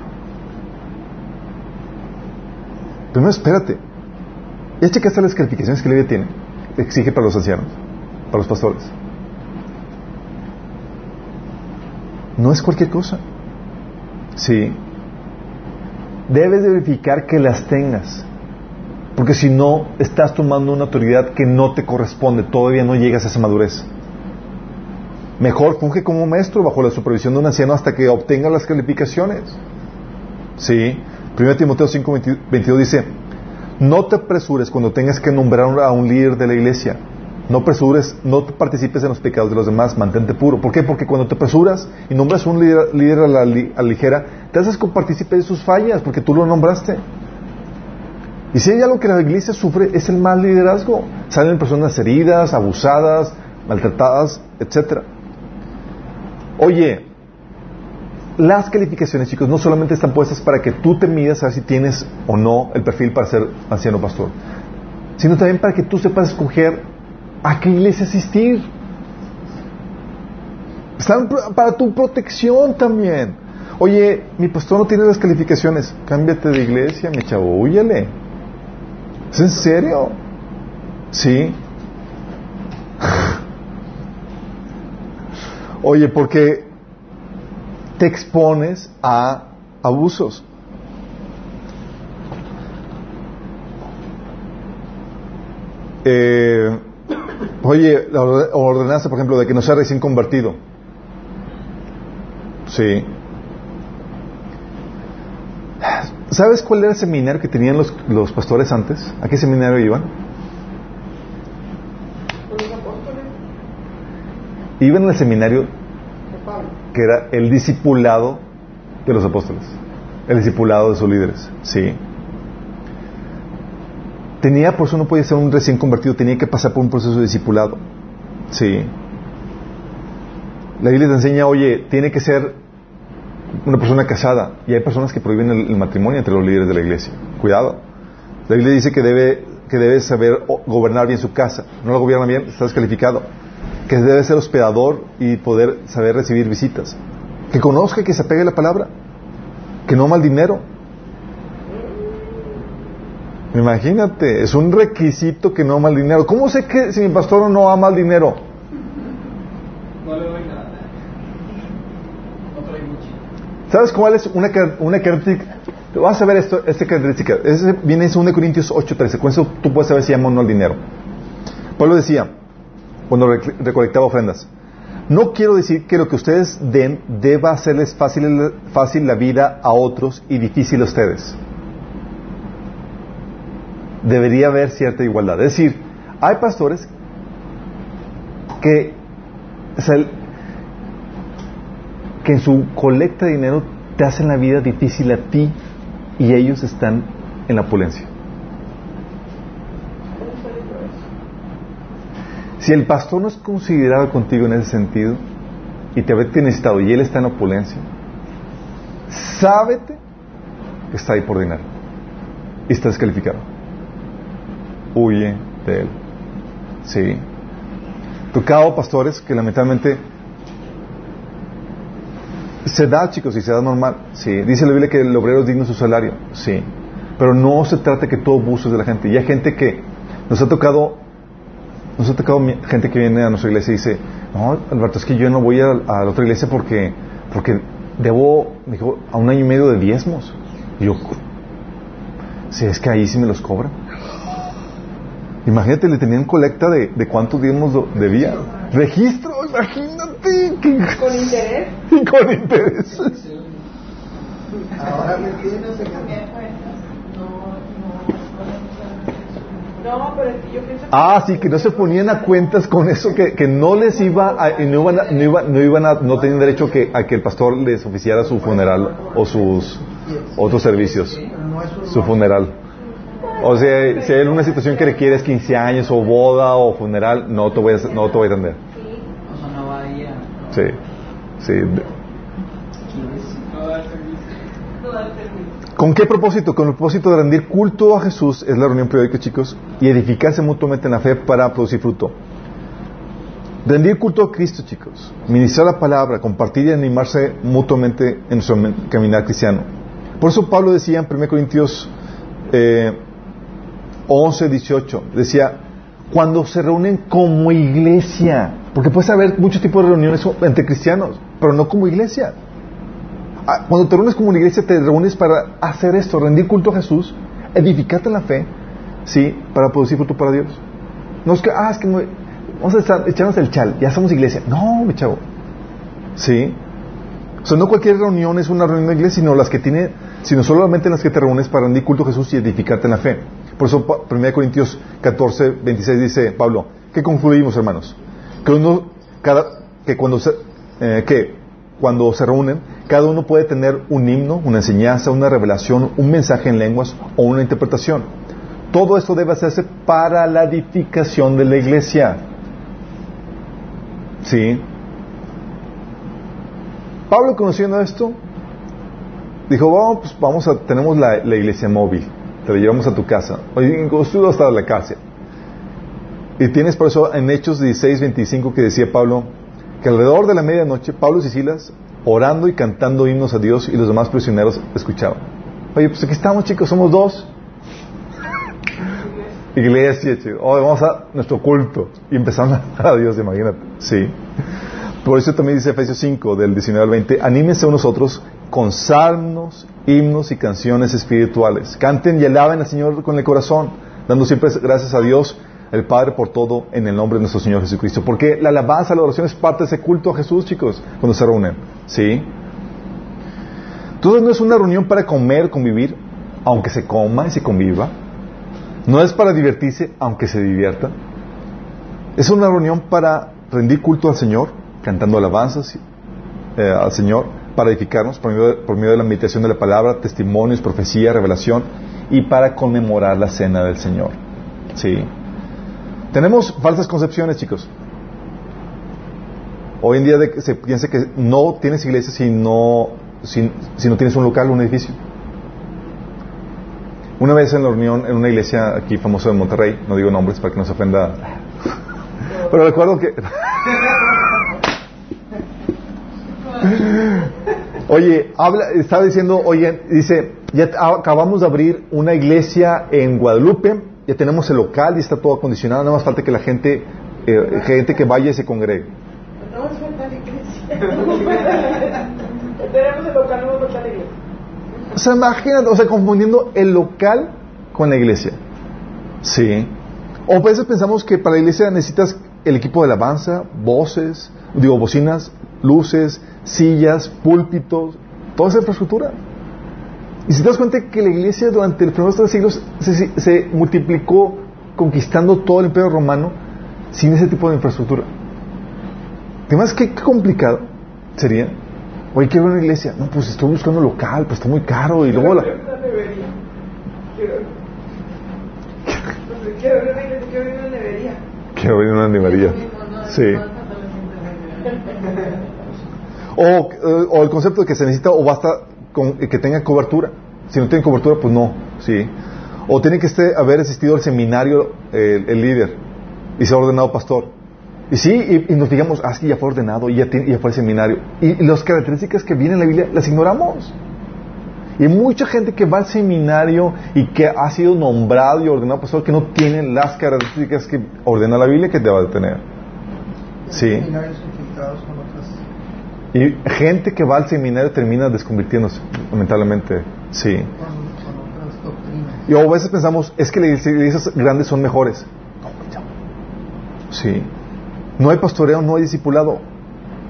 Primero espérate. Ya checaste las calificaciones que la Biblia tiene. Exige para los ancianos, para los pastores. No es cualquier cosa. Sí. Debes de verificar que las tengas. Porque si no, estás tomando una autoridad que no te corresponde, todavía no llegas a esa madurez. Mejor funge como maestro bajo la supervisión de un anciano hasta que obtenga las calificaciones. Sí. 1 Timoteo 5, 22 dice, no te apresures cuando tengas que nombrar a un líder de la iglesia. No apresures, no participes en los pecados de los demás, mantente puro. ¿Por qué? Porque cuando te apresuras y nombras a un líder, a, la, ligera, te haces partícipe de sus fallas, porque tú lo nombraste. Y si hay algo que la iglesia sufre es el mal liderazgo. Salen personas heridas, abusadas, maltratadas, etc. Oye, las calificaciones, chicos, no solamente están puestas para que tú te midas a ver si tienes o no el perfil para ser anciano pastor, sino también para que tú sepas escoger a qué iglesia asistir. Están para tu protección también. Oye, mi pastor no tiene las calificaciones. Cámbiate de iglesia, mi chavo, huyele. ¿Es en serio? Sí. Oye, porque te expones a abusos. Eh, oye, la ordenanza, por ejemplo, de que no sea recién convertido. Sí. ¿Sabes cuál era el seminario que tenían los, los pastores antes? ¿A qué seminario iban? Iban al seminario que era el discipulado de los apóstoles, el discipulado de sus líderes. Sí. Tenía, por eso no podía ser un recién convertido, tenía que pasar por un proceso de discipulado. Sí. La Biblia te enseña, oye, tiene que ser una persona casada. Y hay personas que prohíben el, matrimonio entre los líderes de la iglesia. Cuidado. La Biblia dice que debe, que debe saber gobernar bien su casa. No lo gobierna bien, está descalificado. Que debe ser hospedador y poder saber recibir visitas. Que conozca y que se apegue a la palabra. Que no mal dinero. Imagínate, es un requisito que no ama el dinero. ¿Cómo sé que si mi pastor no ama el dinero? No le doy nada. No trae mucho. ¿Sabes cuál es una, una característica? Vas a ver esto, esta característica. Ese viene en 2 Corintios 8:13. Con eso tú puedes saber si ama o no el dinero. Pablo decía, cuando recolectaba ofrendas, no quiero decir que lo que ustedes den deba hacerles fácil, fácil la vida a otros y difícil a ustedes debería haber cierta igualdad. Es decir, hay pastores que, que en su colecta de dinero te hacen la vida difícil a ti y ellos están en la opulencia. Si el pastor no es considerado contigo en ese sentido y te ve necesitado y él está en opulencia, sábete que está ahí por dinero y está descalificado huye de él. Sí. Tocado pastores que lamentablemente se da, chicos, y se da normal. Sí. Dice la Biblia que el obrero es digno de su salario. Sí. Pero no se trata que todo abuso de la gente. Y hay gente que nos ha tocado, nos ha tocado gente que viene a nuestra iglesia y dice, no, Alberto, es que yo no voy a, a la otra iglesia porque, porque debo, me dijo, a un año y medio de diezmos. Y yo, si es que ahí sí me los cobran. Imagínate, le tenían colecta de, de cuántos días debía. Registro, imagínate. ¿Con interés? Y con interés. Ahora me piden no sé No, pero es que yo pienso que... Ah, sí, que no se ponían a cuentas con eso, que, que no les iba a, y no iban a, no, iban, no iban a, no tenían derecho que, a que el pastor les oficiara su funeral o sus otros servicios, su funeral. O sea, si hay una situación que requieres 15 años o boda o funeral, no te voy a, no te voy a atender. O sea, no va ahí a... Sí, sí. ¿Con qué propósito? Con el propósito de rendir culto a Jesús, es la reunión periódica, chicos, y edificarse mutuamente en la fe para producir fruto. Rendir culto a Cristo, chicos. Ministrar la palabra, compartir y animarse mutuamente en su caminar cristiano. Por eso Pablo decía en 1 Corintios eh, 11, 18. Decía, cuando se reúnen como iglesia, porque puedes haber muchos tipos de reuniones entre cristianos, pero no como iglesia. Ah, cuando te reúnes como una iglesia, te reúnes para hacer esto, rendir culto a Jesús, edificarte en la fe, ¿sí? Para producir fruto para Dios. No es que, ah, es que vamos a estar, echarnos el chal, ya somos iglesia. No, mi chavo. ¿Sí? O sea, no cualquier reunión es una reunión de iglesia, sino las que tiene, sino solamente las que te reúnes para rendir culto a Jesús y edificarte en la fe. Por eso 1 Corintios 14, 26 dice Pablo, ¿qué concluimos hermanos? Que, uno, cada, que, cuando eh, que cuando se reúnen, cada uno puede tener un himno, una enseñanza, una revelación, un mensaje en lenguas o una interpretación. todo esto debe hacerse para la edificación de la iglesia. ¿Sí? Pablo conociendo esto, dijo, vamos, pues, vamos a, tenemos la, iglesia móvil, te la llevamos a tu casa. Oye, incluso hasta la cárcel. Y tienes por eso en Hechos 16, 25 que decía Pablo, que alrededor de la medianoche, Pablo y Silas, orando y cantando himnos a Dios y los demás prisioneros escuchaban. Oye, pues aquí estamos chicos, somos dos. Iglesia, chicos. Vamos a nuestro culto. Y empezamos a Dios, imagínate. Sí. Por eso también dice Efesios 5, del 19 al 20, anímense unos otros con salmos, himnos y canciones espirituales. Canten y alaben al Señor con el corazón, dando siempre gracias a Dios el Padre por todo en el nombre de nuestro Señor Jesucristo. Porque la alabanza, la oración es parte de ese culto a Jesús, chicos, cuando se reúnen. ¿Sí? Entonces no es una reunión para comer, convivir, aunque se coma y se conviva. No es para divertirse, aunque se divierta. Es una reunión para rendir culto al Señor, cantando alabanzas eh, al Señor, para edificarnos por medio, de, por medio de la meditación de la palabra, testimonios, profecía, revelación, y para conmemorar la cena del Señor. ¿Sí? Tenemos falsas concepciones, chicos. Hoy en día de, se piensa que no tienes iglesia si no, si, si no tienes un local, un edificio. Una vez en la reunión, en una iglesia aquí famosa en Monterrey, no digo nombres para que no se ofenda, pero recuerdo que... Oye, habla, estaba diciendo, oye, dice, ya acabamos de abrir una iglesia en Guadalupe, ya tenemos el local y está todo acondicionado, nada más falta que la gente, eh, gente que vaya y se congregue. No nos falta la iglesia. Tenemos el local, no nos falta la iglesia. O sea, imagínate, o sea, confundiendo el local con la iglesia. Sí. O a veces pensamos que para la iglesia necesitas el equipo de alabanza, voces, digo, bocinas, luces, sillas, púlpitos, toda esa infraestructura. Y si te das cuenta que la iglesia durante los primeros tres siglos se, se multiplicó conquistando todo el imperio romano sin ese tipo de infraestructura. Además, qué, qué complicado sería. Oye, quiero una iglesia. No, pues estoy buscando local, pues está muy caro. Y luego la. Quiero ver una nevería. Quiero abrir una nevería. Sí. O, eh, o el concepto de que se necesita o basta con que tenga cobertura. Si no tiene cobertura, pues no. Sí. O tiene que este, haber asistido al seminario eh, el líder y se ha ordenado pastor. Y sí, y, y nos digamos, ah, sí, ya fue ordenado y ya, tiene, ya fue al seminario. Y, y las características que vienen en la Biblia las ignoramos. Y hay mucha gente que va al seminario y que ha sido nombrado y ordenado pastor que no tiene las características que ordena la Biblia que deba de tener. Sí. Seminarios infiltrados. Y gente que va al seminario termina desconvirtiéndose, lamentablemente. Sí. Y a veces pensamos, es que las iglesias grandes son mejores. Sí. No hay pastoreo, no hay discipulado.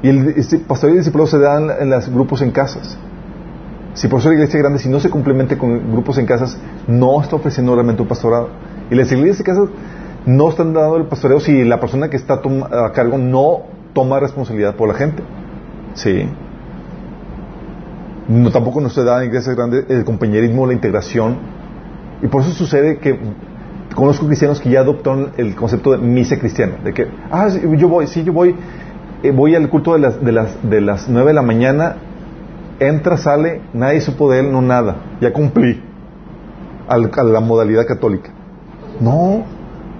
Y el pastoreo y discipulado se dan en los grupos en casas. Si por eso la iglesia grande, si no se complementa con grupos en casas, no está ofreciendo realmente un pastorado. Y las iglesias de casas no están dando el pastoreo si la persona que está a cargo no toma responsabilidad por la gente. Sí. No, tampoco nos da en iglesias grandes el compañerismo, la integración. Y por eso sucede que conozco cristianos que ya adoptaron el concepto de misa cristiana. De que, ah, yo voy, sí, yo voy, eh, voy al culto de las, de las, de las 9 de la mañana, entra, sale, nadie supo de él, no nada. Ya cumplí al, a la modalidad católica. No,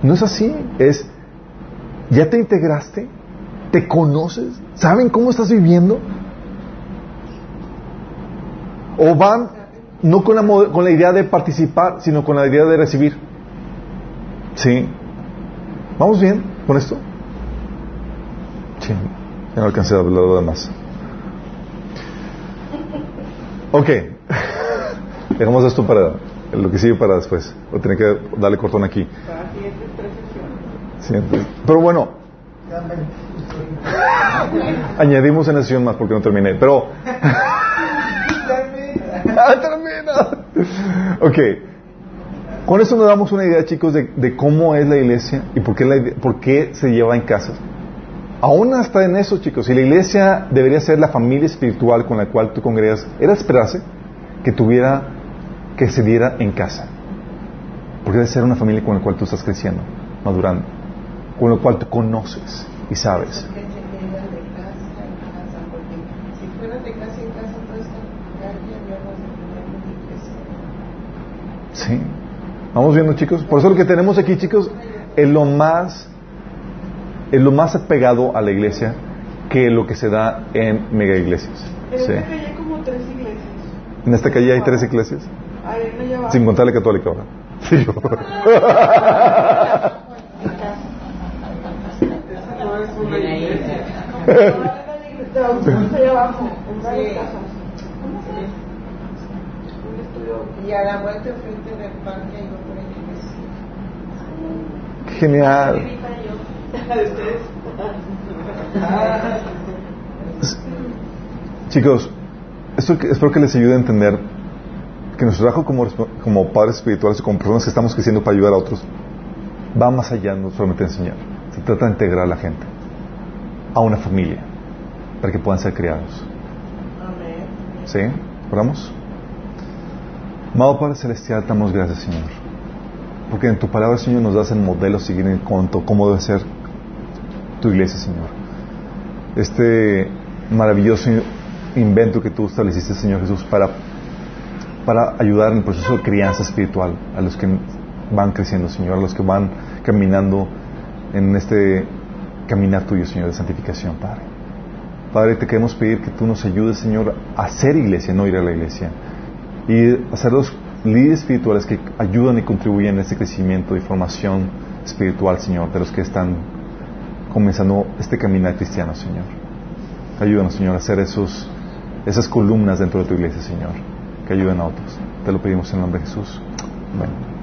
no es así. Es, ya te integraste, te conoces, saben cómo estás viviendo. O van no con la, con la idea de participar, sino con la idea de recibir. Sí. ¿Vamos bien con esto? Sí. Ya no alcancé a hablar de lo demás. Ok. Dejamos esto para lo que sigue para después. O tener que darle cortón aquí. Pero bueno, añadimos una sesión más porque no terminé. Pero. ¡Ah, termina! Ok. Con eso nos damos una idea, chicos, de, de cómo es la iglesia y por qué, la ide- por qué se lleva en casas. Aún hasta en eso, chicos, si la iglesia debería ser la familia espiritual con la cual tú congregas, era esperarse que tuviera, que se diera en casa. Porque debe ser una familia con la cual tú estás creciendo, madurando, con la cual tú conoces y sabes. Sí. Vamos viendo, chicos. Por eso lo que tenemos aquí, chicos, es lo más, es lo más apegado a la iglesia que lo que se da en mega iglesias. En Sí. esta calle hay como tres iglesias. En esta calle hay tres iglesias, sin contar la católica ahora. Sí. Esa no es una Viene ahí. iglesia. No, es la iglesia, allá abajo, en varias Sí. casas. ¿Cómo se llama? Un estudio. Y a la frente. Genial. Chicos, esto espero que les ayude a entender que nuestro trabajo como, como padres espirituales y como personas que estamos creciendo para ayudar a otros va más allá no solamente enseñar. Se trata de integrar a la gente a una familia para que puedan ser criados. Amén. ¿Sí? ¿Oramos? Amado Padre Celestial, te damos gracias, Señor. Porque en tu palabra, Señor, nos das el modelo seguir en cuanto cómo debe ser tu iglesia, Señor. Este maravilloso invento que tú estableciste, Señor Jesús, para, para ayudar en el proceso de crianza espiritual a los que van creciendo, Señor, a los que van caminando en este caminar tuyo, Señor, de santificación, Padre. Padre, te queremos pedir que tú nos ayudes, Señor, a hacer iglesia, no ir a la iglesia. Y a ser los líderes espirituales que ayudan y contribuyen a este crecimiento y formación espiritual, Señor, de los que están comenzando este caminar cristiano, Señor. Ayúdanos, Señor, a hacer esos, esas columnas dentro de tu iglesia, Señor, que ayuden a otros. Te lo pedimos en el nombre de Jesús. Amén.